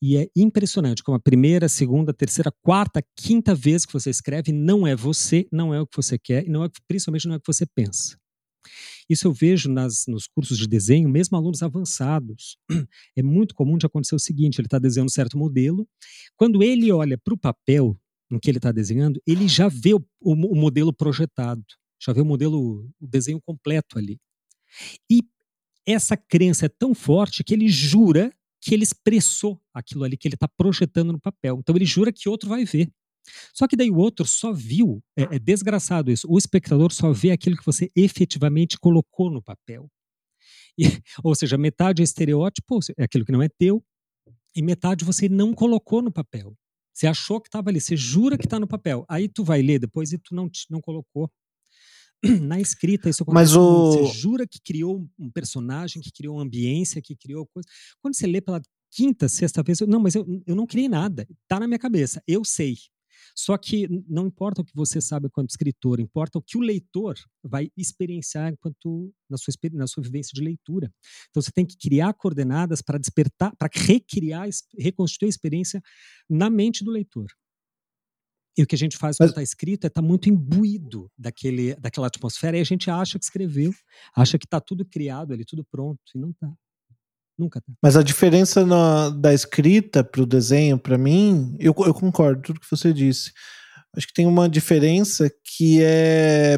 E é impressionante como a primeira, segunda, terceira, quarta, quinta vez que você escreve não é você, não é o que você quer e não é principalmente não é o que você pensa. Isso eu vejo nas, nos cursos de desenho, mesmo alunos avançados. É muito comum de acontecer o seguinte: ele está desenhando um certo modelo, quando ele olha para o papel em que ele está desenhando, ele já vê o, o, o modelo projetado, já vê o modelo, o desenho completo ali. E essa crença é tão forte que ele jura que ele expressou aquilo ali que ele está projetando no papel. Então ele jura que outro vai ver. Só que daí o outro só viu, é, é, desgraçado isso, o espectador só vê aquilo que você efetivamente colocou no papel. E, ou seja, metade é estereótipo, é aquilo que não é teu, e metade você não colocou no papel. Você achou que estava ali, você jura que está no papel. Aí tu vai ler depois e tu não, não colocou. na escrita isso acontece. Mas o... Você jura que criou um personagem, que criou uma ambiência, que criou coisa. Quando você lê pela quinta, sexta vez, eu, não, mas eu, eu não criei nada. Está na minha cabeça. Eu sei. Só que não importa o que você sabe quanto escritor, importa o que o leitor vai experienciar enquanto na sua, na sua vivência de leitura. Então você tem que criar coordenadas para despertar, para recriar, reconstituir a experiência na mente do leitor. E o que a gente faz quando está escrito é estar tá muito imbuído daquele, daquela atmosfera e a gente acha que escreveu, acha que está tudo criado ali, tudo pronto, e não está. Nunca tá. Mas a diferença na, da escrita para o desenho, para mim, eu, eu concordo com tudo que você disse. Acho que tem uma diferença que é.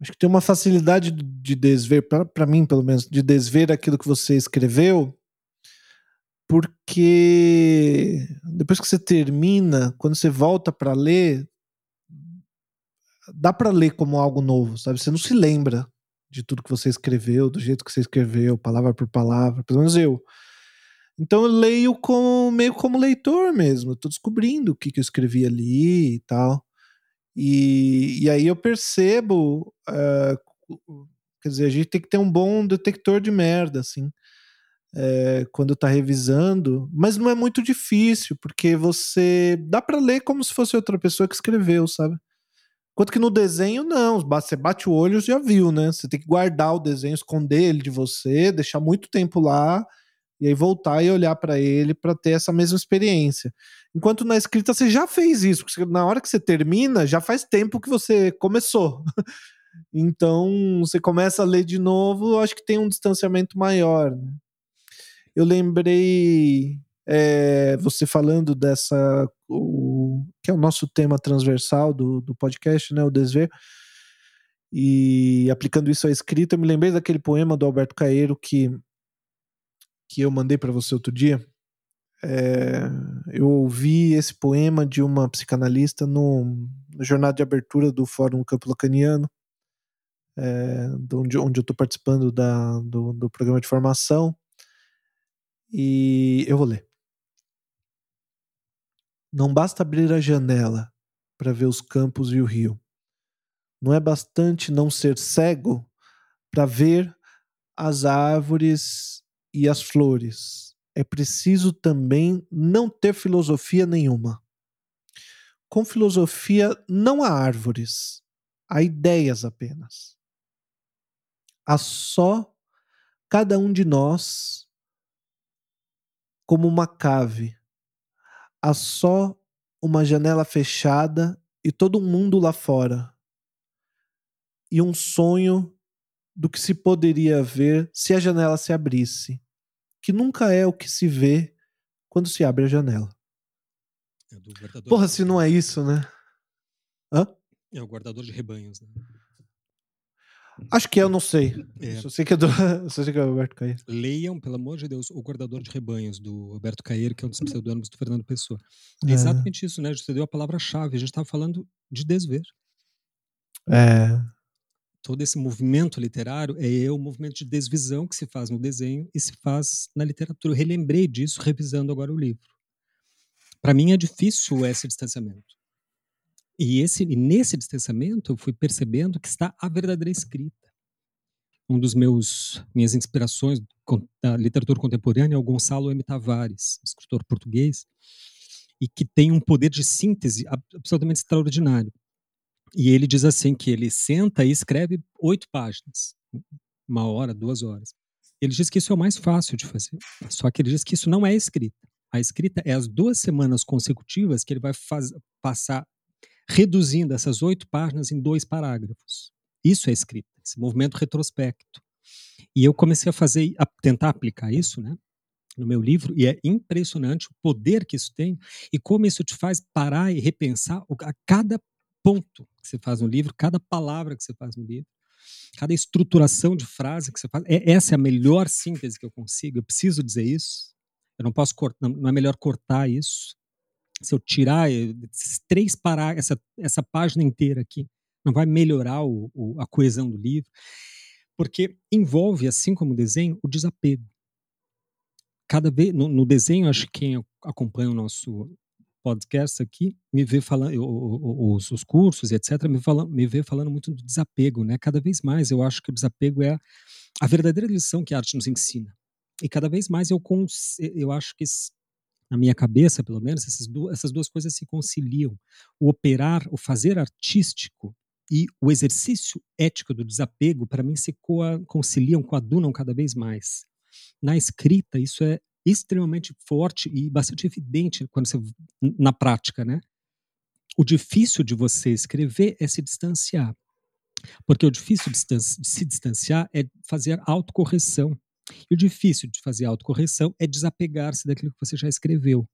Acho que tem uma facilidade de desver, para mim pelo menos, de desver aquilo que você escreveu, porque depois que você termina, quando você volta para ler, dá para ler como algo novo, sabe? Você não se lembra de tudo que você escreveu, do jeito que você escreveu, palavra por palavra, pelo menos eu. Então eu leio como, meio como leitor mesmo, eu tô descobrindo o que, que eu escrevi ali e tal. E, e aí eu percebo, uh, quer dizer, a gente tem que ter um bom detector de merda, assim é, quando está revisando, mas não é muito difícil, porque você dá para ler como se fosse outra pessoa que escreveu, sabe? Enquanto que no desenho, não. Você bate o olho e já viu, né? Você tem que guardar o desenho, esconder ele de você, deixar muito tempo lá, e aí voltar e olhar para ele para ter essa mesma experiência. Enquanto na escrita você já fez isso, porque na hora que você termina, já faz tempo que você começou. então, você começa a ler de novo, acho que tem um distanciamento maior. Né? Eu lembrei é, você falando dessa o, que é o nosso tema transversal do, do podcast, né, o desver, e aplicando isso à escrita, eu me lembrei daquele poema do Alberto Caeiro que que eu mandei para você outro dia. É, eu ouvi esse poema de uma psicanalista no, no jornada de abertura do Fórum Campo Lacaniano. é, onde, onde eu estou participando da, do, do programa de formação. E eu vou ler. Não basta abrir a janela para ver os campos e o rio. Não é bastante não ser cego para ver as árvores e as flores. É preciso também não ter filosofia nenhuma. Com filosofia não há árvores, há ideias apenas. Há só cada um de nós como uma cave. Há só uma janela fechada e todo mundo lá fora. E um sonho do que se poderia ver se a janela se abrisse, que nunca é o que se vê quando se abre a janela. É Porra, se não é isso, né? Hã? É o guardador de rebanhos, né? Acho que é, eu não sei. É. Só sei que é do, só sei que é do Roberto Cair. Leiam, pelo amor de Deus, O Guardador de Rebanhos, do Roberto Cair, que é um dos pseudônimos do Fernando Pessoa. É, é exatamente isso, né? Você deu a palavra-chave. A gente estava falando de desver. É. Todo esse movimento literário é o movimento de desvisão que se faz no desenho e se faz na literatura. Eu relembrei disso revisando agora o livro. Para mim é difícil esse distanciamento. E, esse, e nesse distanciamento eu fui percebendo que está a verdadeira escrita. Um dos meus minhas inspirações da literatura contemporânea é o Gonçalo M. Tavares, escritor português, e que tem um poder de síntese absolutamente extraordinário. E ele diz assim que ele senta e escreve oito páginas, uma hora, duas horas. Ele diz que isso é o mais fácil de fazer. Só que ele diz que isso não é escrita. A escrita é as duas semanas consecutivas que ele vai faz, passar reduzindo essas oito páginas em dois parágrafos. Isso é escrita, esse movimento retrospecto. E eu comecei a fazer, a tentar aplicar isso, né? No meu livro, e é impressionante o poder que isso tem e como isso te faz parar e repensar a cada ponto que você faz no livro, cada palavra que você faz no livro, cada estruturação de frase que você faz. É, essa é a melhor síntese que eu consigo. Eu preciso dizer isso. Eu não posso cortar, não é melhor cortar isso. Se eu tirar esses três parágrafos, essa, essa página inteira aqui, não vai melhorar o, o, a coesão do livro, porque envolve, assim como o desenho, o desapego. Cada vez no, no desenho, acho que quem acompanha o nosso podcast aqui me vê falando os, os cursos e etc me, fala, me vê falando muito do desapego né cada vez mais eu acho que o desapego é a, a verdadeira lição que a arte nos ensina e cada vez mais eu, eu acho que, na minha cabeça, pelo menos, essas duas, coisas se conciliam. O operar, o fazer artístico e o exercício ético do desapego, para mim, se conciliam, coadunam cada vez mais. Na escrita, isso é extremamente forte e bastante evidente quando você, na prática, né? O difícil de você escrever é se distanciar. Porque o difícil de se distanciar é fazer autocorreção. E o difícil de fazer autocorreção é desapegar-se daquilo que você já escreveu.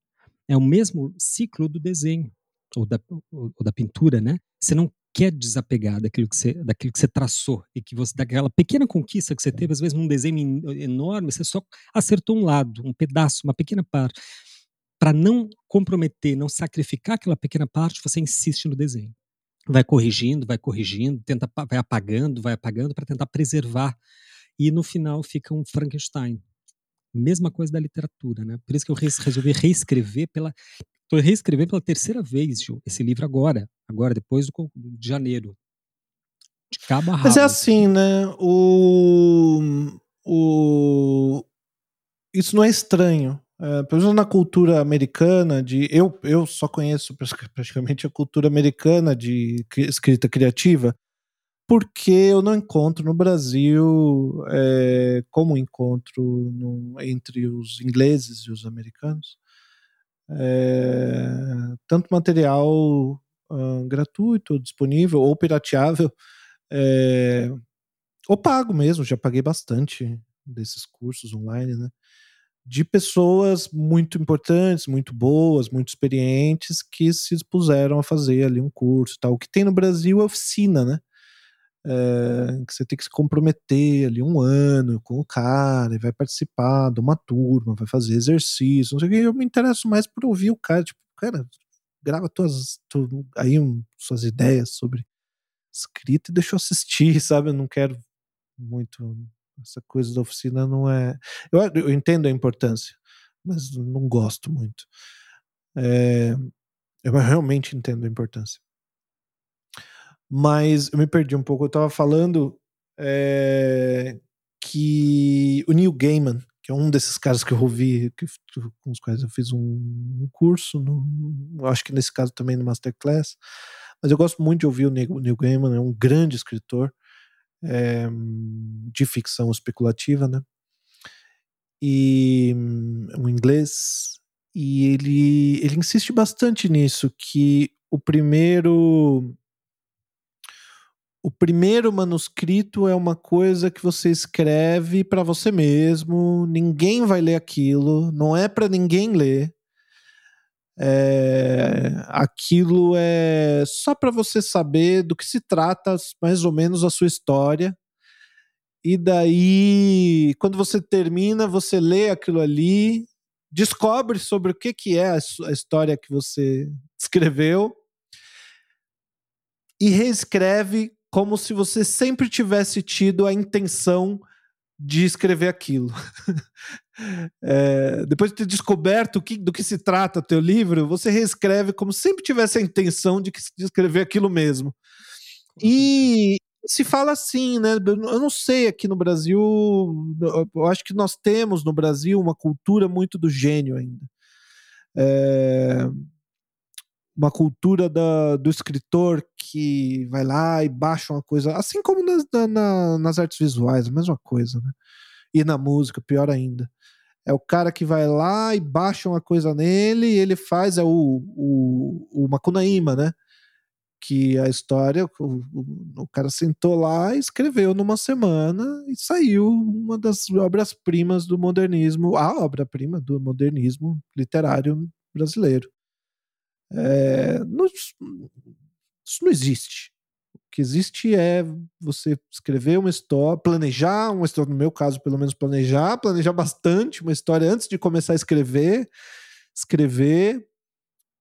É o mesmo ciclo do desenho ou da, ou, ou da pintura, né? Você não quer desapegar daquilo que você, daquilo que você traçou e que você daquela pequena conquista que você teve, às vezes num desenho enorme, você só acertou um lado, um pedaço, uma pequena parte. Para não comprometer, não sacrificar aquela pequena parte, você insiste no desenho. Vai corrigindo, vai corrigindo, tenta, vai apagando, vai apagando para tentar preservar e no final fica um Frankenstein. Mesma coisa da literatura, né? Por isso que eu resolvi reescrever pela Estou reescrevendo pela terceira vez Gil, esse livro agora, agora depois do, de janeiro. De cabo a rabo. Mas é assim, né? O, o isso não é estranho. É, pelo menos na cultura americana, de eu, eu só conheço praticamente a cultura americana de escrita criativa, porque eu não encontro no Brasil, é, como encontro no, entre os ingleses e os americanos, é, tanto material uh, gratuito, disponível ou pirateável, é, ou pago mesmo, já paguei bastante desses cursos online, né? De pessoas muito importantes, muito boas, muito experientes, que se expuseram a fazer ali um curso tal. O que tem no Brasil é oficina, né? É, que você tem que se comprometer ali um ano com o cara e vai participar de uma turma, vai fazer exercício, não sei o que. Eu me interesso mais por ouvir o cara, tipo, cara, grava tuas, tu, aí um, suas ideias sobre escrita e deixa eu assistir, sabe? Eu não quero muito. Essa coisa da oficina não é. Eu, eu entendo a importância, mas não gosto muito. É, eu realmente entendo a importância. Mas eu me perdi um pouco. Eu estava falando é, que o Neil Gaiman, que é um desses caras que eu ouvi, que, com os quais eu fiz um, um curso, no, acho que nesse caso também no Masterclass, mas eu gosto muito de ouvir o Neil, o Neil Gaiman, é um grande escritor é, de ficção especulativa, né? E um inglês, e ele, ele insiste bastante nisso, que o primeiro o primeiro manuscrito é uma coisa que você escreve para você mesmo, ninguém vai ler aquilo, não é para ninguém ler. É, aquilo é só para você saber do que se trata, mais ou menos, a sua história. E daí, quando você termina, você lê aquilo ali, descobre sobre o que, que é a, a história que você escreveu e reescreve como se você sempre tivesse tido a intenção de escrever aquilo. é, depois de ter descoberto que, do que se trata o teu livro, você reescreve como se sempre tivesse a intenção de, de escrever aquilo mesmo. E se fala assim, né? Eu não sei aqui no Brasil, eu acho que nós temos no Brasil uma cultura muito do gênio ainda. É, uma cultura da, do escritor que vai lá e baixa uma coisa, assim como nas, na, nas artes visuais, a mesma coisa, né? E na música, pior ainda. É o cara que vai lá e baixa uma coisa nele e ele faz, é o, o, o Macunaíma, né? Que a história, o, o, o cara sentou lá escreveu numa semana e saiu uma das obras-primas do modernismo, a obra-prima do modernismo literário brasileiro. É, isso não existe. O que existe é você escrever uma história, planejar uma história, no meu caso, pelo menos planejar, planejar bastante uma história antes de começar a escrever, escrever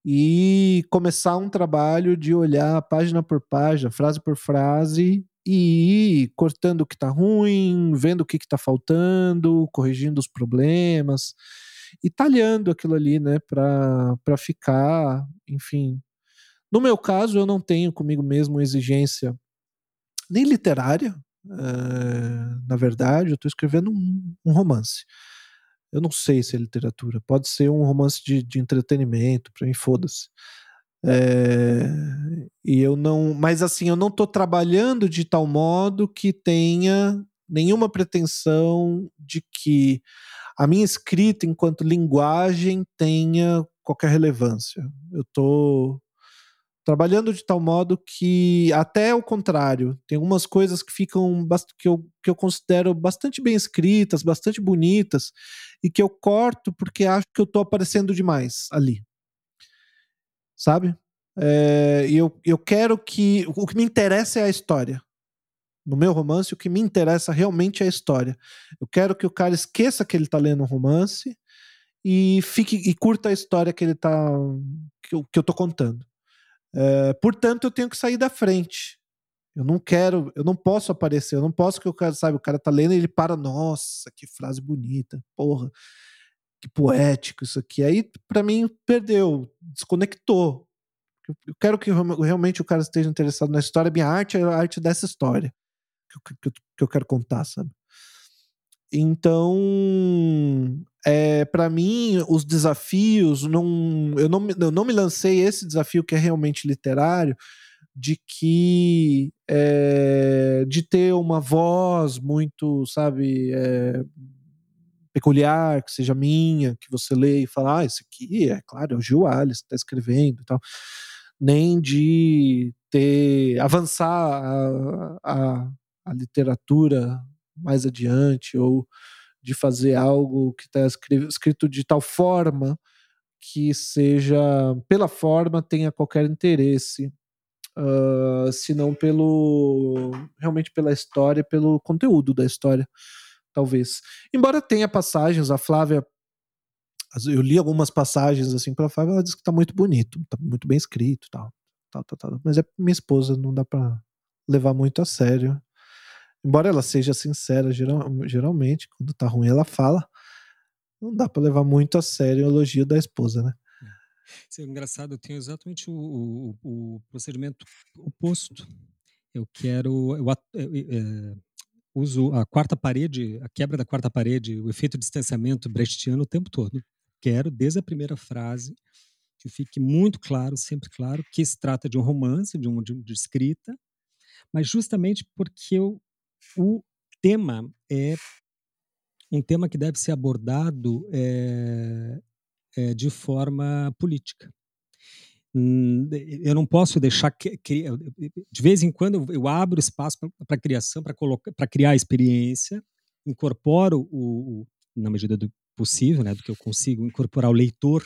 e começar um trabalho de olhar página por página, frase por frase e ir cortando o que está ruim, vendo o que está faltando, corrigindo os problemas e talhando aquilo ali, né, para ficar, enfim. No meu caso, eu não tenho comigo mesmo exigência nem literária, uh, na verdade, eu estou escrevendo um, um, romance. Eu não sei se é literatura, pode ser um romance de, de entretenimento, para mim, foda-se. É, e eu não, mas assim, eu não estou trabalhando de tal modo que tenha nenhuma pretensão de que a minha escrita enquanto linguagem tenha qualquer relevância. Eu estou trabalhando de tal modo que até o contrário, tem algumas coisas que ficam que eu, que eu considero bastante bem escritas, bastante bonitas e que eu corto porque acho que eu estou aparecendo demais ali, sabe? É, eu, eu quero que o que me interessa é a história no meu romance, o que me interessa realmente é a história. Eu quero que o cara esqueça que ele está lendo um romance e fique e curta a história que ele tá que eu, que eu tô contando. É, portanto, eu tenho que sair da frente. Eu não quero, eu não posso aparecer, eu não posso que o cara, sabe, o cara tá lendo e ele para, nossa, que frase bonita, porra, que poético isso aqui. Aí, para mim, perdeu, desconectou. Eu quero que realmente o cara esteja interessado na história. Minha arte é a arte dessa história que, que, que eu quero contar, sabe? Então, é, para mim, os desafios, não, eu, não, eu não me lancei esse desafio que é realmente literário, de que é, de ter uma voz muito, sabe, é, peculiar, que seja minha, que você lê e fala, ah, esse aqui é claro, é o Gil Alice, está escrevendo e tal, nem de ter avançar a, a, a literatura mais adiante, ou de fazer algo que está escrito de tal forma que seja, pela forma, tenha qualquer interesse, uh, senão pelo realmente pela história, pelo conteúdo da história, talvez. Embora tenha passagens, a Flávia eu li algumas passagens assim para Flávia, ela diz que está muito bonito, está muito bem escrito, tal, tal, tal, tal, mas é minha esposa, não dá para levar muito a sério. Embora ela seja sincera, geral, geralmente, quando tá ruim ela fala, não dá para levar muito a sério o elogio da esposa, né? Isso é engraçado, eu tenho exatamente o, o, o procedimento oposto. Eu quero. Eu, eu, eu, uso a quarta parede, a quebra da quarta parede, o efeito distanciamento brechtiano o tempo todo. Quero, desde a primeira frase, que fique muito claro, sempre claro, que se trata de um romance, de, um, de, de escrita, mas justamente porque eu, o tema é um tema que deve ser abordado é, é, de forma política. Eu não posso deixar que, que de vez em quando eu, eu abro espaço para criação, para colocar, para criar experiência, incorporo o, o, na medida do possível, né, do que eu consigo incorporar o leitor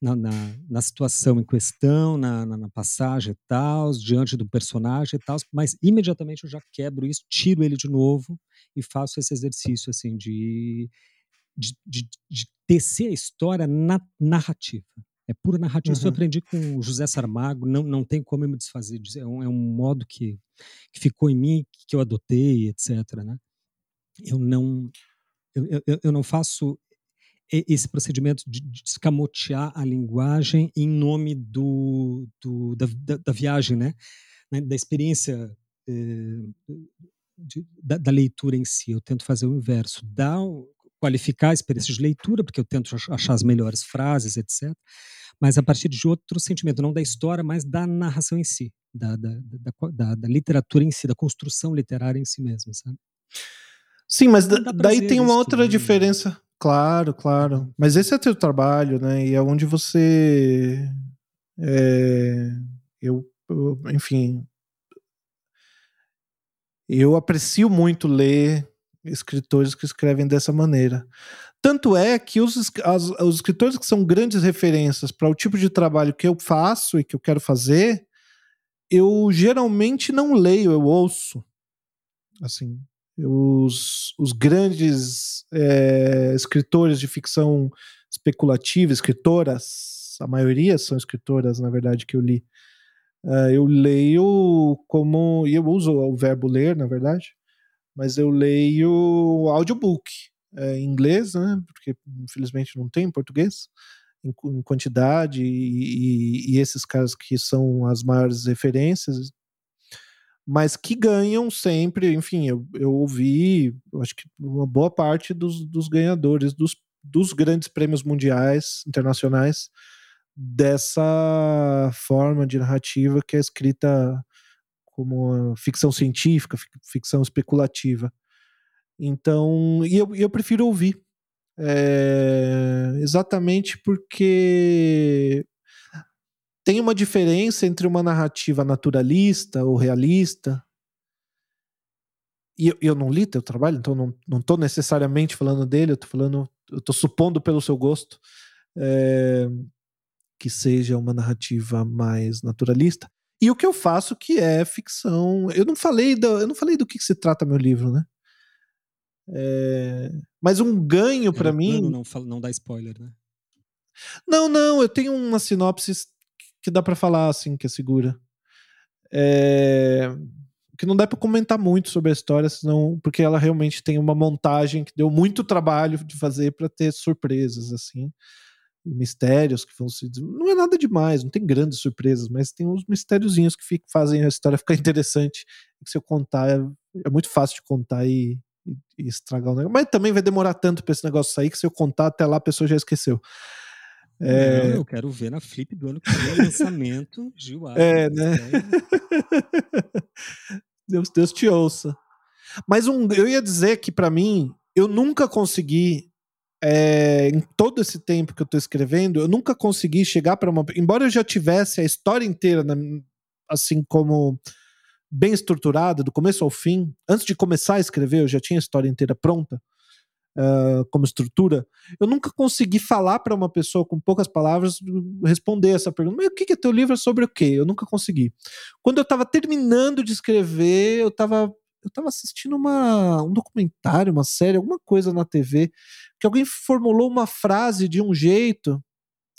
na, na, na situação em questão, na, na, na, passagem e tal, diante do personagem e tal, mas imediatamente eu já quebro isso, tiro ele de novo e faço esse exercício assim de de, de, de tecer a história na narrativa. É pura narrativa. Uhum. Isso eu uhum. aprendi com o José Saramago, não, não tem como eu me desfazer disso. É um, é um modo que, que ficou em mim, que eu adotei, etc. Né? Eu não eu, eu, eu não faço esse procedimento de escamotear a linguagem em nome do, do da, da, da, viagem, né? né? da experiência eh, de, da, da, leitura em si. Eu tento fazer o inverso, dar, qualificar a experiência de leitura, porque eu tento achar as melhores frases, etc. Mas a partir de outro sentimento, não da história, mas da narração em si, da, da, da, literatura em si, da construção literária em si mesmo, sabe? Sim, mas daí tem uma outra tudo, diferença. Claro, claro. Uhum. Mas esse é teu trabalho, né? E é onde você. É, eu, eu, enfim. Eu aprecio muito ler escritores que escrevem dessa maneira. Tanto é que os, as, os escritores que são grandes referências para o tipo de trabalho que eu faço e que eu quero fazer, eu geralmente não leio, eu ouço. Assim, os, os grandes é, escritores de ficção especulativa, escritoras, a maioria são escritoras, na verdade, que eu li. Uh, eu leio como. E eu uso o verbo ler, na verdade, mas eu leio audiobook é, em inglês, né? Porque infelizmente não tem em português em, em quantidade e, e, e, esses caras que são as maiores referências, mas que ganham sempre. Enfim, eu, eu ouvi, eu acho que uma boa parte dos, dos ganhadores dos, dos grandes prêmios mundiais internacionais dessa forma de narrativa que é escrita como ficção científica, ficção especulativa. Então, e eu, eu prefiro ouvir. É, exatamente porque tem uma diferença entre uma narrativa naturalista ou realista. E eu, eu não li teu trabalho, então não, não tô necessariamente falando dele, eu tô falando, eu tô supondo pelo seu gosto é, que seja uma narrativa mais naturalista. E o que eu faço que é ficção. Eu não falei do, eu não falei do que, que se trata meu livro, né? É, mas um ganho para mim. Não, não dá spoiler, né? Não, não, eu tenho uma sinopse que dá para falar assim, que é segura. É, que não dá para comentar muito sobre a história, senão, porque ela realmente tem uma montagem que deu muito trabalho de fazer para ter surpresas assim mistérios que vão se. Não é nada demais, não tem grandes surpresas, mas tem uns mistériozinhos que fica, fazem a história ficar interessante. Que se eu contar, é, é muito fácil de contar e, e, e, estragar o negócio. Mas também vai demorar tanto para esse negócio sair que se eu contar até lá a pessoa já esqueceu. É... Não, eu quero ver na Flip do ano que vem o lançamento, Gil É, né? Deus, Deus te ouça. Mas um, eu ia dizer que para mim, eu nunca consegui é, em todo esse tempo que eu estou escrevendo, eu nunca consegui chegar para uma. Embora eu já tivesse a história inteira, na, assim como bem estruturada, do começo ao fim, antes de começar a escrever, eu já tinha a história inteira pronta. Uh, como estrutura, eu nunca consegui falar para uma pessoa com poucas palavras responder essa pergunta. Mas o que, que é teu livro é sobre o quê? Eu nunca consegui. Quando eu estava terminando de escrever, eu estava eu estava assistindo uma, um documentário, uma série, alguma coisa na TV, que alguém formulou uma frase de um jeito.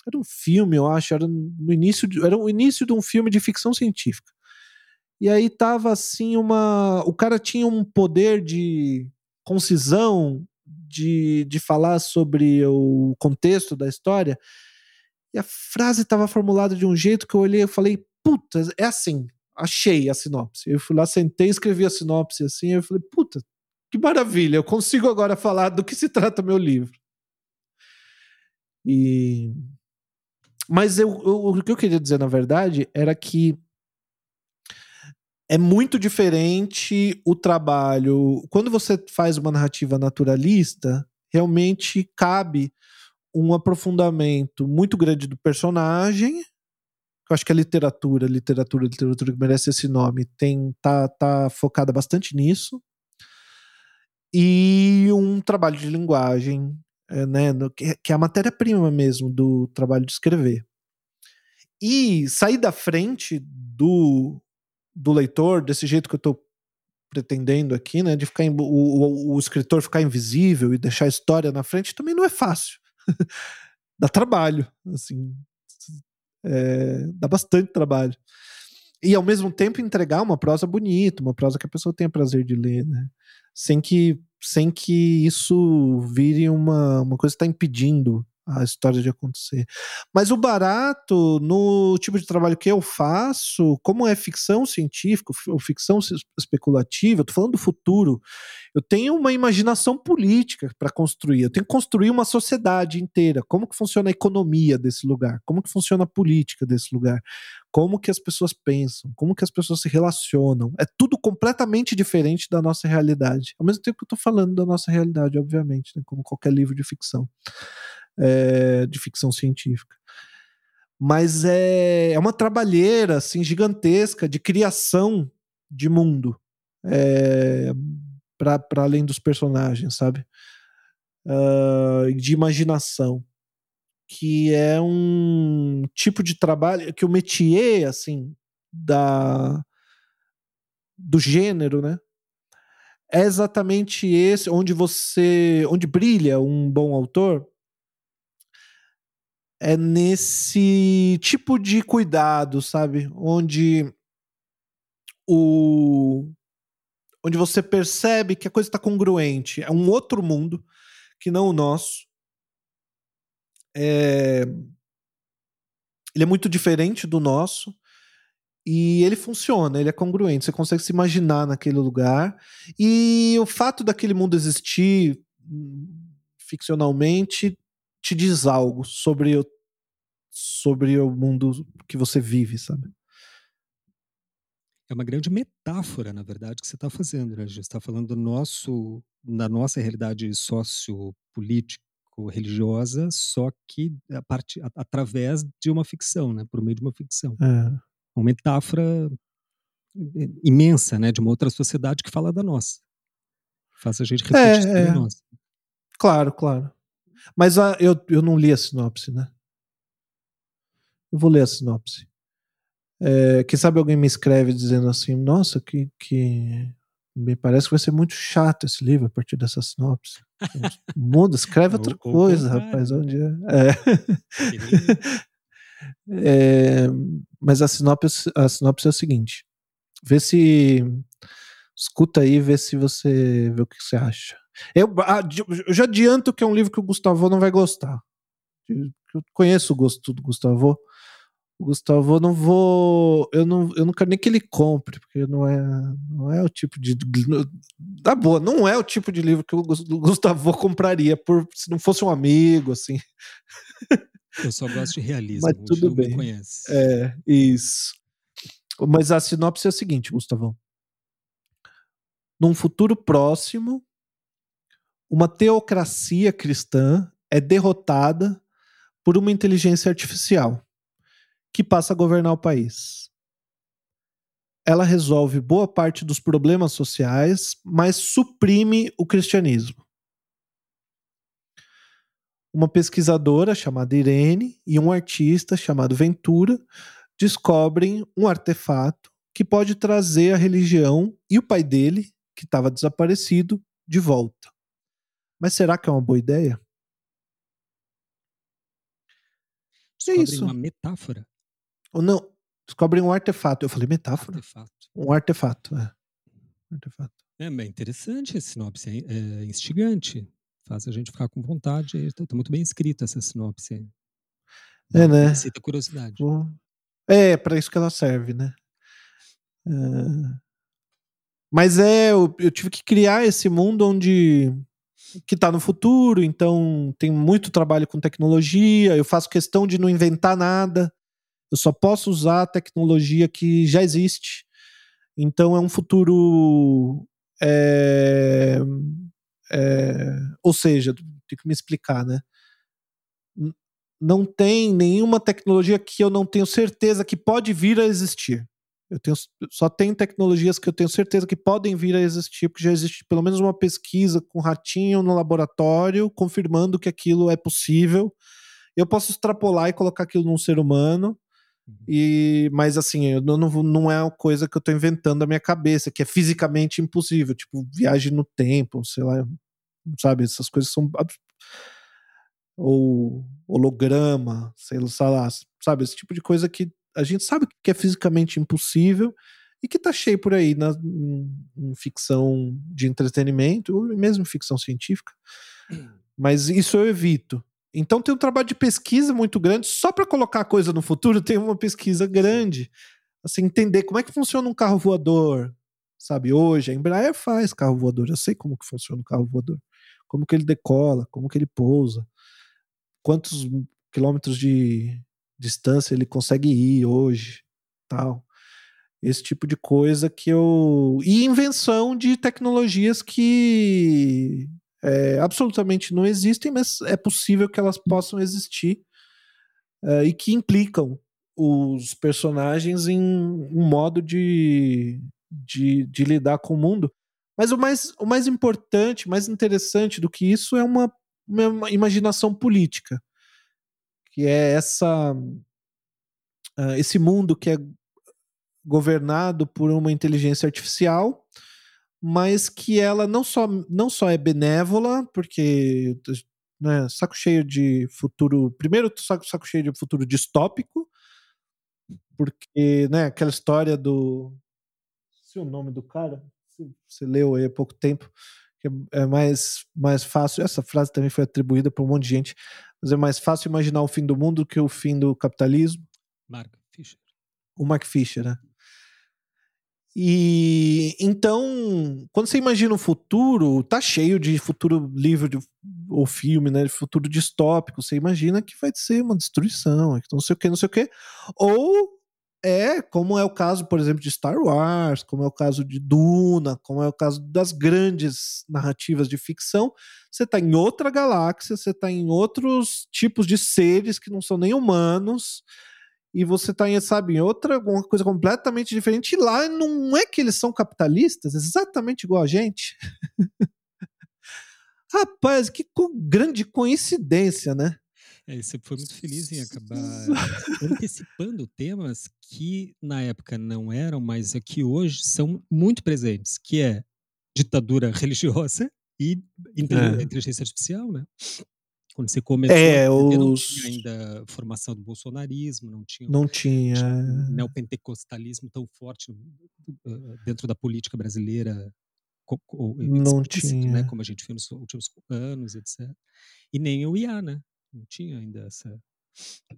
Era um filme, eu acho, era no início de, era o início de um filme de ficção científica. E aí tava assim uma. O cara tinha um poder de concisão, de, de falar sobre o contexto da história. E a frase estava formulada de um jeito que eu olhei e falei, puta, é assim, achei a sinopse. Eu fui lá, sentei, escrevi a sinopse assim, eu falei, puta, que maravilha, eu consigo agora falar do que se trata meu livro. E mas eu, eu, o que eu queria dizer, na verdade, era que é muito diferente o trabalho. Quando você faz uma narrativa naturalista, realmente cabe um aprofundamento muito grande do personagem. Eu acho que a literatura, literatura, literatura que merece esse nome, tem tá, tá focada bastante nisso. E um trabalho de linguagem, é, né, no, que, que é a matéria-prima mesmo do trabalho de escrever. E sair da frente do do leitor, desse jeito que eu estou pretendendo aqui, né, de ficar o, o, o, escritor ficar invisível e deixar a história na frente, também não é fácil. dá trabalho, assim, é, dá bastante trabalho. E ao mesmo tempo entregar uma prosa bonita, uma prosa que a pessoa tenha prazer de ler, né? Sem que, sem que isso vire uma, uma coisa que está impedindo a história de acontecer. Mas o barato, no tipo de trabalho que eu faço, como é ficção científica ou ficção especulativa, eu tô falando do futuro, eu tenho uma imaginação política para construir, eu tenho que construir uma sociedade inteira, como que funciona a economia desse lugar, como que funciona a política desse lugar, como que as pessoas pensam, como que as pessoas se relacionam, é tudo completamente diferente da nossa realidade, ao mesmo tempo que eu tô falando da nossa realidade, obviamente, né, como qualquer livro de ficção é, de ficção científica. Mas é, é uma trabalheira assim, gigantesca de criação de mundo é, para além dos personagens, sabe? Uh, de imaginação que é um tipo de trabalho que o métier assim da do gênero, né? É exatamente esse onde você onde brilha um bom autor é nesse tipo de cuidado, sabe? Onde o onde você percebe que a coisa está congruente, é um outro mundo que não o nosso. É... Ele é muito diferente do nosso e ele funciona, ele é congruente, você consegue se imaginar naquele lugar. E o fato daquele mundo existir hum, ficcionalmente te diz algo sobre o, sobre o mundo que você vive, sabe? É uma grande metáfora, na verdade, que você está fazendo, né? Você está falando do nosso, da nossa realidade sociopolítico religiosa, só que a parte, a, através de uma ficção, né? Por meio de uma ficção. É. Uma metáfora imensa, né? De uma outra sociedade que fala da nossa. Faz a gente refletir é, sobre é. nós. Claro, claro. Mas a, eu, eu não li a sinopse, né? Eu vou ler a sinopse. É, quem sabe alguém me escreve dizendo assim: Nossa, que, que me parece que vai ser muito chato esse livro a partir dessa sinopse. Muda, escreve outra coisa, rapaz. Onde é? É. é. mas a sinopse, a sinopse é o seguinte: vê se. Escuta aí, vê se você vê o que você acha. Eu, ah, eu já adianto que é um livro que o Gustavo não vai gostar. Eu conheço o gosto do Gustavo. O Gustavo, não vou. Eu não, eu não quero nem que ele compre, porque não é, não é o tipo de. Tá boa, não é o tipo de livro que o Gustavo compraria por, se não fosse um amigo, assim. Eu só gosto de realismo. Mas tudo bem. conhece. É, isso. Mas a sinopse é a seguinte, Gustavão. Num futuro próximo, uma teocracia cristã é derrotada por uma inteligência artificial que passa a governar o país. Ela resolve boa parte dos problemas sociais, mas suprime o cristianismo. Uma pesquisadora chamada Irene e um artista chamado Ventura descobrem um artefato que pode trazer a religião e o pai dele, que estava desaparecido, de volta. Mas será que é uma boa ideia? Descobrem é isso. uma metáfora. Ou não, descobrem um artefato. Eu falei metáfora? Artefato. Um artefato, é. Um artefato. É bem interessante esse sinopse, é, é instigante. Faz a gente ficar com vontade. Está tá muito bem escrita essa sinopse. É, né? Aceita curiosidade. É, para isso que ela serve, né? É... Mas é, eu, eu, tive que criar esse mundo onde que está no futuro, então tem muito trabalho com tecnologia. Eu faço questão de não inventar nada. Eu só posso usar a tecnologia que já existe. Então é um futuro. É, é, ou seja, tem que me explicar, né? Não tem nenhuma tecnologia que eu não tenho certeza que pode vir a existir. Eu tenho, só tem tecnologias que eu tenho certeza que podem vir a existir, porque já existe pelo menos uma pesquisa com ratinho no laboratório confirmando que aquilo é possível. Eu posso extrapolar e colocar aquilo num ser humano, uhum. e mas assim, eu não, não é uma coisa que eu estou inventando da minha cabeça, que é fisicamente impossível, tipo viagem no tempo, sei lá, sabe? Essas coisas são ou holograma, sei lá, sabe? Esse tipo de coisa que a gente sabe que é fisicamente impossível e que tá cheio por aí na em, em ficção de entretenimento, ou mesmo ficção científica. Mas isso eu evito. Então tem um trabalho de pesquisa muito grande, só para colocar a coisa no futuro, tem uma pesquisa grande. Assim, entender como é que funciona um carro voador, sabe? Hoje a Embraer faz carro voador, eu sei como que funciona o carro voador. Como que ele decola, como que ele pousa, quantos quilômetros de distância ele consegue ir hoje, tal. Esse tipo de coisa que eu. E invenção de tecnologias que é, absolutamente não existem, mas é possível que elas possam existir é, e que implicam os personagens em um modo de, de, de, lidar com o mundo. Mas o mais, o mais importante, mais interessante do que isso é uma, uma imaginação política que é essa uh, esse mundo que é governado por uma inteligência artificial, mas que ela não só, não só é benévola, porque né, saco cheio de futuro. Primeiro, saco, saco cheio de futuro distópico, porque né, aquela história do. Se o nome do cara, você leu aí há pouco tempo, que é mais, mais fácil. Essa frase também foi atribuída por um monte de gente, mas é mais fácil imaginar o fim do mundo que o fim do capitalismo. Mark Fisher. O Mark Fisher, né? E então, quando você imagina o futuro, tá cheio de futuro livro de, ou filme, né? De futuro distópico. Você imagina que vai ser uma destruição, não sei o que, não sei o que. Ou é, como é o caso, por exemplo, de Star Wars, como é o caso de Duna, como é o caso das grandes narrativas de ficção, você está em outra galáxia, você está em outros tipos de seres que não são nem humanos, e você está em, sabe, em outra uma coisa completamente diferente. E lá não é que eles são capitalistas, exatamente igual a gente. Rapaz, que co grande coincidência, né? É, você foi muito feliz em acabar antecipando temas que na época não eram, mas é que hoje são muito presentes, que é ditadura religiosa e é. inteligência artificial, né? Quando você começou, é, os... não tinha ainda formação do bolsonarismo, não tinha, não tinha. um neopentecostalismo tão forte dentro da política brasileira, não tinha. Né, como a gente viu nos últimos anos, etc. E nem o IA, né? Não tinha ainda essa.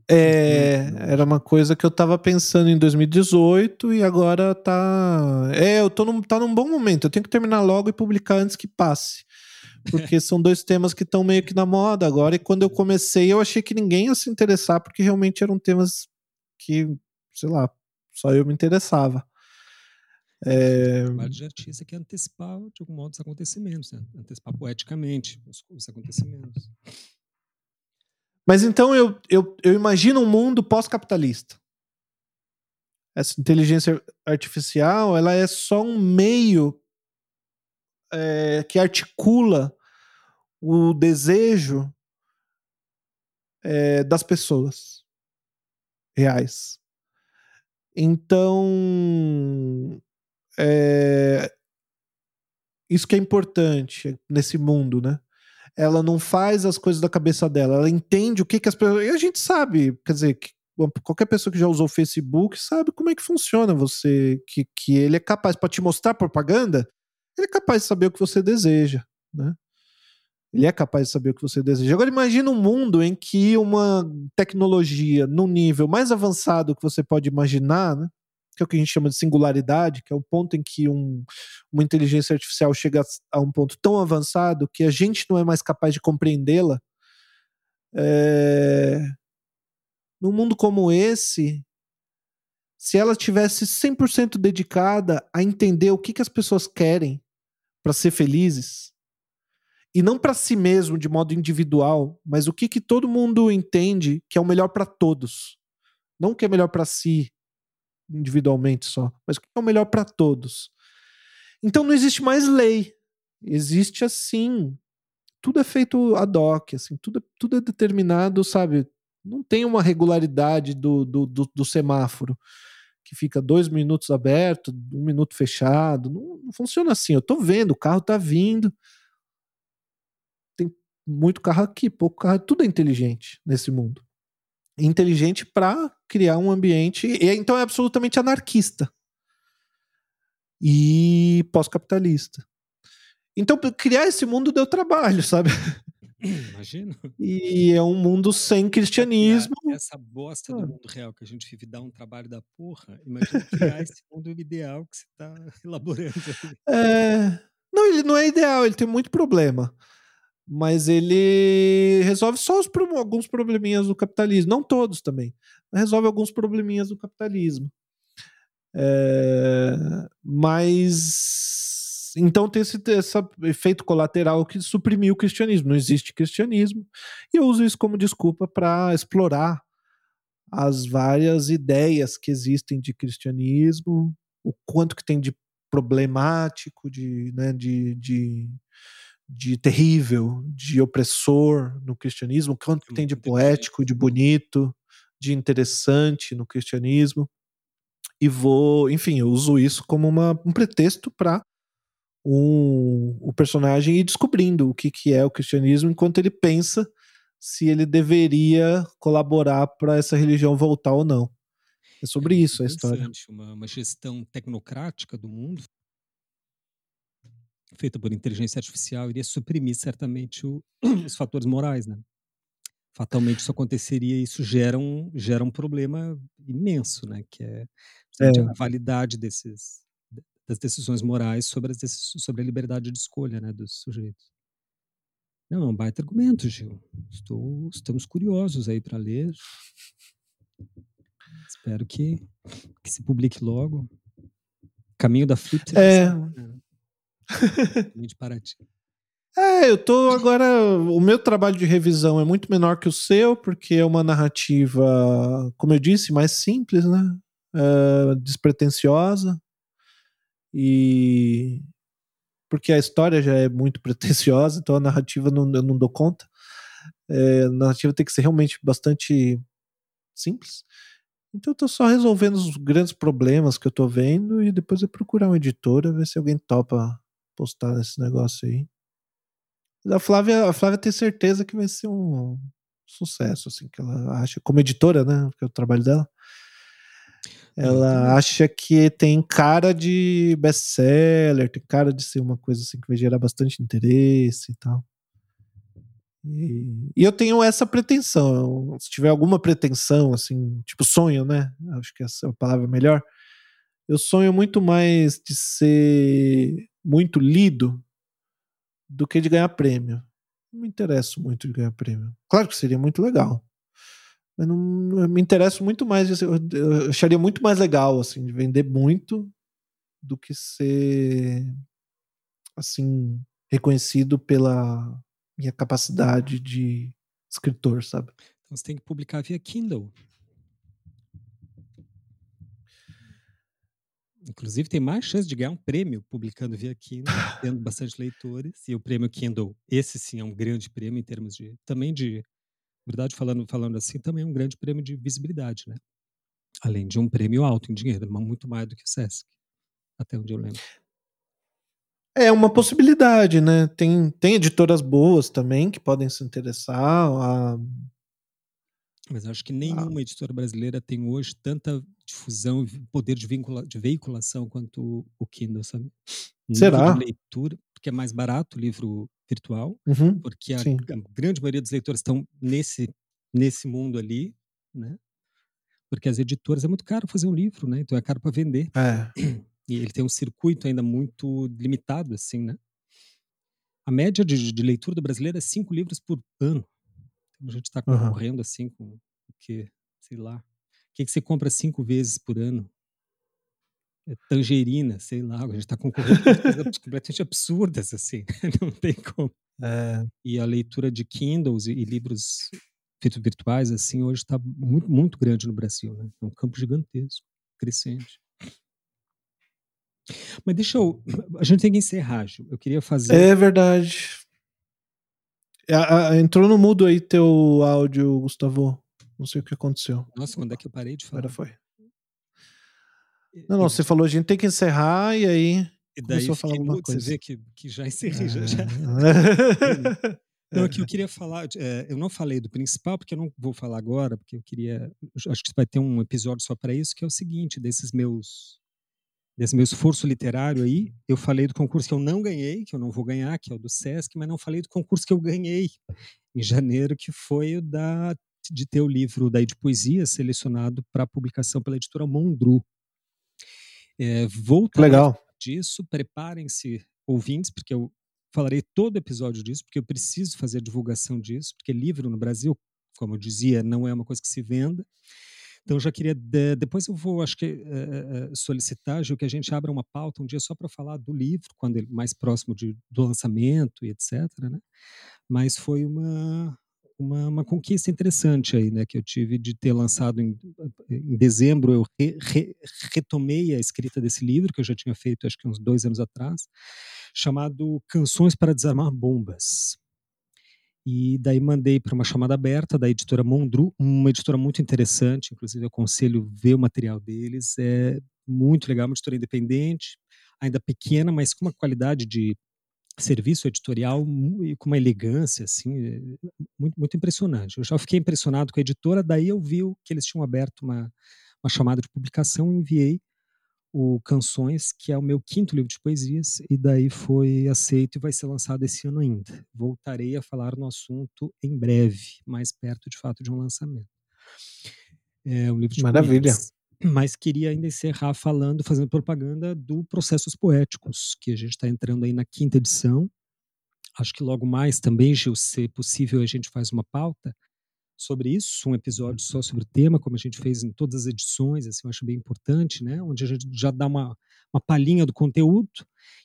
É, era uma coisa que eu tava pensando em 2018 e agora tá. É, eu tô num, tá num bom momento. Eu tenho que terminar logo e publicar antes que passe. Porque são dois temas que estão meio que na moda agora. E quando eu comecei, eu achei que ninguém ia se interessar, porque realmente eram temas que, sei lá, só eu me interessava. É... O trabalho de artista que é antecipar, de algum modo, os acontecimentos, né? antecipar poeticamente os, os acontecimentos. Mas então eu, eu, eu imagino um mundo pós-capitalista. Essa inteligência artificial ela é só um meio é, que articula o desejo é, das pessoas reais. Então, é, isso que é importante nesse mundo, né? Ela não faz as coisas da cabeça dela, ela entende o que, que as pessoas. E a gente sabe, quer dizer, que qualquer pessoa que já usou o Facebook sabe como é que funciona você que, que ele é capaz para te mostrar propaganda ele é capaz de saber o que você deseja né ele é capaz de saber o que você deseja agora imagina um mundo em que uma tecnologia no nível mais avançado que você pode imaginar né que é o que a gente chama de singularidade, que é o ponto em que um, uma inteligência artificial chega a um ponto tão avançado que a gente não é mais capaz de compreendê-la, é, num mundo como esse, se ela tivesse 100% dedicada a entender o que, que as pessoas querem para ser felizes, e não para si mesmo de modo individual, mas o que, que todo mundo entende que é o melhor para todos. Não o que é melhor para si individualmente só, mas o que é o melhor para todos. Então não existe mais lei. Existe assim. Tudo é feito ad hoc, assim, tudo, tudo é determinado, sabe? Não tem uma regularidade do, do, do, do semáforo que fica dois minutos aberto, um minuto fechado. Não, não, funciona assim. Eu tô vendo, o carro tá vindo. Tem muito carro aqui, pouco carro. Tudo é inteligente nesse mundo. Inteligente para criar um ambiente. E, então é absolutamente anarquista e pós-capitalista. Então, criar esse mundo deu trabalho, sabe? Imagino. E é um mundo sem cristianismo. Essa bosta do mundo real que a gente vive dá um trabalho da porra. Imagina criar esse mundo ideal que você está elaborando. É... Não, ele não é ideal, ele tem muito problema. Mas ele resolve só os, alguns probleminhas do capitalismo. Não todos também. Resolve alguns probleminhas do capitalismo. É... Mas então tem esse, esse efeito colateral que suprimiu o cristianismo. Não existe cristianismo. E eu uso isso como desculpa para explorar as várias ideias que existem de cristianismo, o quanto que tem de problemático, de, né, de, de, de terrível, de opressor no cristianismo, o quanto tem de poético, de bonito, de interessante no cristianismo. E vou, enfim, eu uso isso como uma, um pretexto para um, o personagem ir descobrindo o que, que é o cristianismo enquanto ele pensa se ele deveria colaborar para essa religião voltar ou não. É sobre é isso a história. Uma, uma gestão tecnocrática do mundo feita por inteligência artificial iria suprimir certamente o, os fatores morais, né? Fatalmente isso aconteceria e isso gera um, gera um problema imenso, né? Que é, é. a validade desses, das decisões morais sobre, as sobre a liberdade de escolha né, dos sujeitos. Não, é um baita argumento, Gil. Estou, estamos curiosos aí para ler. Espero que, que se publique logo. Caminho da Flip. É. de Paraty. É, eu tô agora. O meu trabalho de revisão é muito menor que o seu, porque é uma narrativa, como eu disse, mais simples, né? É, despretensiosa. E porque a história já é muito pretensiosa, então a narrativa não, eu não dou conta. É, a narrativa tem que ser realmente bastante simples. Então eu tô só resolvendo os grandes problemas que eu tô vendo e depois eu procurar uma editora, ver se alguém topa postar esse negócio aí. A Flávia, a Flávia tem certeza que vai ser um sucesso, assim, que ela acha, como editora, né, que é o trabalho dela. Ela acha que tem cara de best-seller, tem cara de ser uma coisa assim que vai gerar bastante interesse e tal. E, e, eu tenho essa pretensão. Se tiver alguma pretensão, assim, tipo sonho, né? Acho que essa é a palavra melhor. Eu sonho muito mais de ser muito lido do que de ganhar prêmio. Não me interesso muito de ganhar prêmio. Claro que seria muito legal. Mas não, eu me interesso muito mais, eu, eu acharia muito mais legal, assim, de vender muito do que ser, assim, reconhecido pela minha capacidade de escritor, sabe? Então você tem que publicar via Kindle. Inclusive, tem mais chance de ganhar um prêmio publicando via Kindle, tendo bastante leitores. E o prêmio Kindle, esse sim é um grande prêmio em termos de também de verdade, falando, falando assim, também é um grande prêmio de visibilidade, né? Além de um prêmio alto em dinheiro, mas muito mais do que o SESC, até onde eu lembro. É uma possibilidade, né? Tem, tem editoras boas também que podem se interessar. A... Mas acho que ah. nenhuma ah. editora brasileira tem hoje tanta difusão e poder de, vincula, de veiculação quanto o Kindle, sabe? Será? Leitura, porque é mais barato o livro virtual, uhum, porque a, a, grande maioria dos leitores estão nesse, nesse mundo ali, né? Porque as editoras é muito caro fazer um livro, né? Então é caro para vender. É. E ele tem um circuito ainda muito limitado, assim, né? A média de, de leitura do brasileiro é cinco livros por ano. A gente está concorrendo uhum. assim com o que, sei lá. O que, que você compra cinco vezes por ano? É tangerina, sei lá. A gente está concorrendo com coisas completamente absurdas, assim. Não tem como. É. E a leitura de Kindles e, livros feitos virtuais, assim, hoje está muito, muito grande no Brasil, né? É um campo gigantesco, crescente. Mas deixa eu. A gente tem que encerrar, Gil. Eu queria fazer. É verdade. A, a, entrou no mudo aí teu áudio, Gustavo. Não sei o que aconteceu. Nossa, quando é que eu parei de falar? Agora foi. Não, não, você falou, a gente tem que encerrar e aí. E daí a falar alguma coisa. Você vê que, que já encerrei. Já, já. Não, que eu queria falar, é, eu não falei do principal, porque eu não vou falar agora, porque eu queria. Acho que vai ter um episódio só para isso, que é o seguinte: desses meus desse meu esforço literário aí, eu falei do concurso que eu não ganhei, que eu não vou ganhar, que é o do SESC, mas não falei do concurso que eu ganhei em janeiro, que foi o da de ter o livro daí de poesia selecionado para publicação pela editora Mondru. É, Legal. disso, preparem-se ouvintes, porque eu falarei todo episódio disso, porque eu preciso fazer a divulgação disso, porque livro no Brasil, como eu dizia, não é uma coisa que se venda. Então, já queria. depois eu vou, acho que, uh, solicitar, Gil, que a gente abra uma pauta um dia só para falar do livro, quando ele mais próximo de, do lançamento e etc. Né? Mas foi uma, uma, uma, conquista interessante aí, né, que eu tive de ter lançado em, em dezembro. Eu re, re, retomei a escrita desse livro, que eu já tinha feito acho que uns dois anos atrás, chamado Canções para Desarmar Bombas. E daí mandei para uma chamada aberta da editora Mondru, uma editora muito interessante, inclusive eu aconselho ver o material deles, é muito legal, uma editora independente, ainda pequena, mas com uma qualidade de serviço editorial e com uma elegância assim, é, muito, muito impressionante. Eu já fiquei impressionado com a editora, daí eu vi que eles tinham aberto uma, uma chamada de publicação enviei o Canções, que é o meu quinto livro de poesias, e daí foi aceito e vai ser lançado esse ano ainda. Voltarei a falar no assunto em breve, mais perto de fato de um lançamento. É um livro de Maravilha. Poesias, mas queria ainda encerrar falando, fazendo propaganda do Processos Poéticos, que a gente está entrando aí na quinta edição. Acho que logo mais também, Gil, se possível, a gente faz uma pauta sobre isso, um episódio só sobre o tema, como a gente fez em todas as edições, assim, eu acho bem importante, né? Onde a gente já dá uma, uma palhinha do conteúdo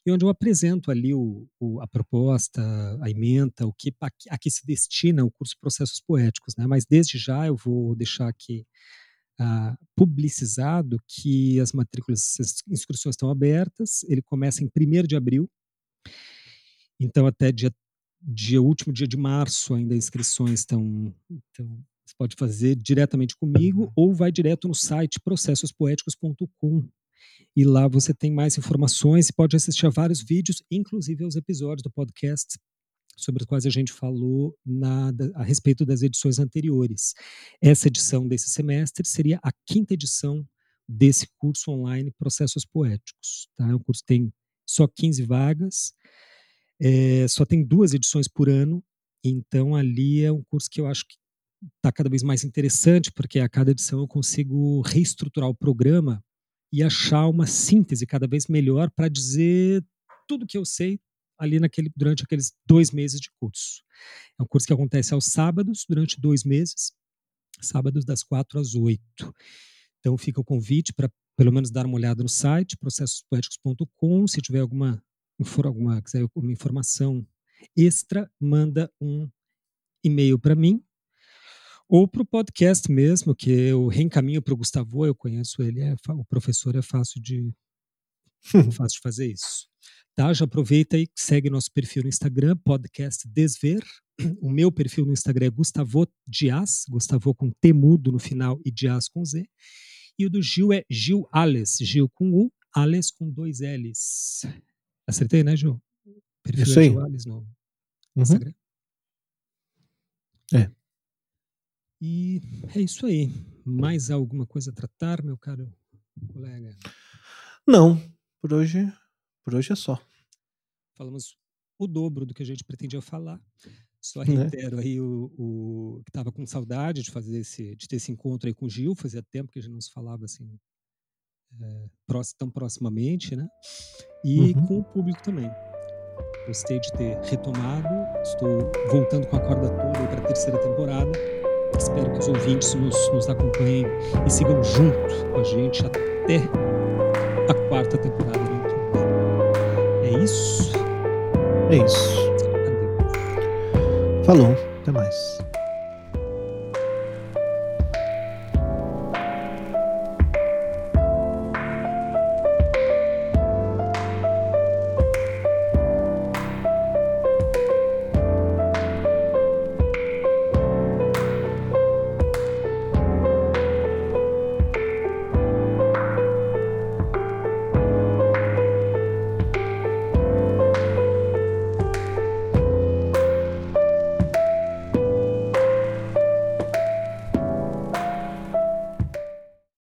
e onde eu apresento ali o, o a proposta, a ementa, o que a, a, que se destina o curso Processos Poéticos, né? Mas desde já eu vou deixar aqui uh, publicizado que as matrículas, as inscrições estão abertas, ele começa em 1 de abril, então até dia dia último dia de março ainda inscrições estão então você pode fazer diretamente comigo ou vai direto no site processospoéticos.com e lá você tem mais informações e pode assistir a vários vídeos, inclusive aos episódios do podcast sobre os quais a gente falou na, a respeito das edições anteriores. Essa edição desse semestre seria a quinta edição desse curso online Processos Poéticos. Tá? O curso tem só 15 vagas, é, só tem duas edições por ano, então ali é um curso que eu acho que está cada vez mais interessante, porque a cada edição eu consigo reestruturar o programa e achar uma síntese cada vez melhor para dizer tudo que eu sei ali naquele, durante aqueles dois meses de curso. É um curso que acontece aos sábados, durante dois meses, sábados das quatro às oito. Então fica o convite para pelo menos dar uma olhada no site, processospoéticos.com, se tiver alguma for alguma quiser uma informação extra, manda um e-mail para mim ou para o podcast mesmo, que eu reencaminho para o Gustavo, eu conheço ele, é, o professor é fácil de fácil de fazer isso. Tá? Já aproveita e segue nosso perfil no Instagram, podcast Desver. O meu perfil no Instagram é Gustavo Dias, Gustavo com T mudo no final e Dias com Z. E o do Gil é Gil Ales, Gil com U, Ales com dois L's. Acertei, né, Ju? Perfil Isso aí. no uhum. Instagram. É. E é isso aí. Mais alguma coisa a tratar, meu caro colega? Não, por hoje, por hoje é só. Falamos o dobro do que a gente pretendia falar. Só Né? reitero aí o, o que estava com saudade de fazer esse, de ter esse encontro aí com o Gil. Fazia tempo que a gente não se falava assim tão proximamente, né? E Uhum. com o público também. Gostei de ter retomado. Estou voltando com a corda toda para a terceira temporada. Espero que os ouvintes nos, nos acompanhem e sigam junto com a gente até a quarta temporada do YouTube. É isso. É isso. Adeus. Falou, até mais.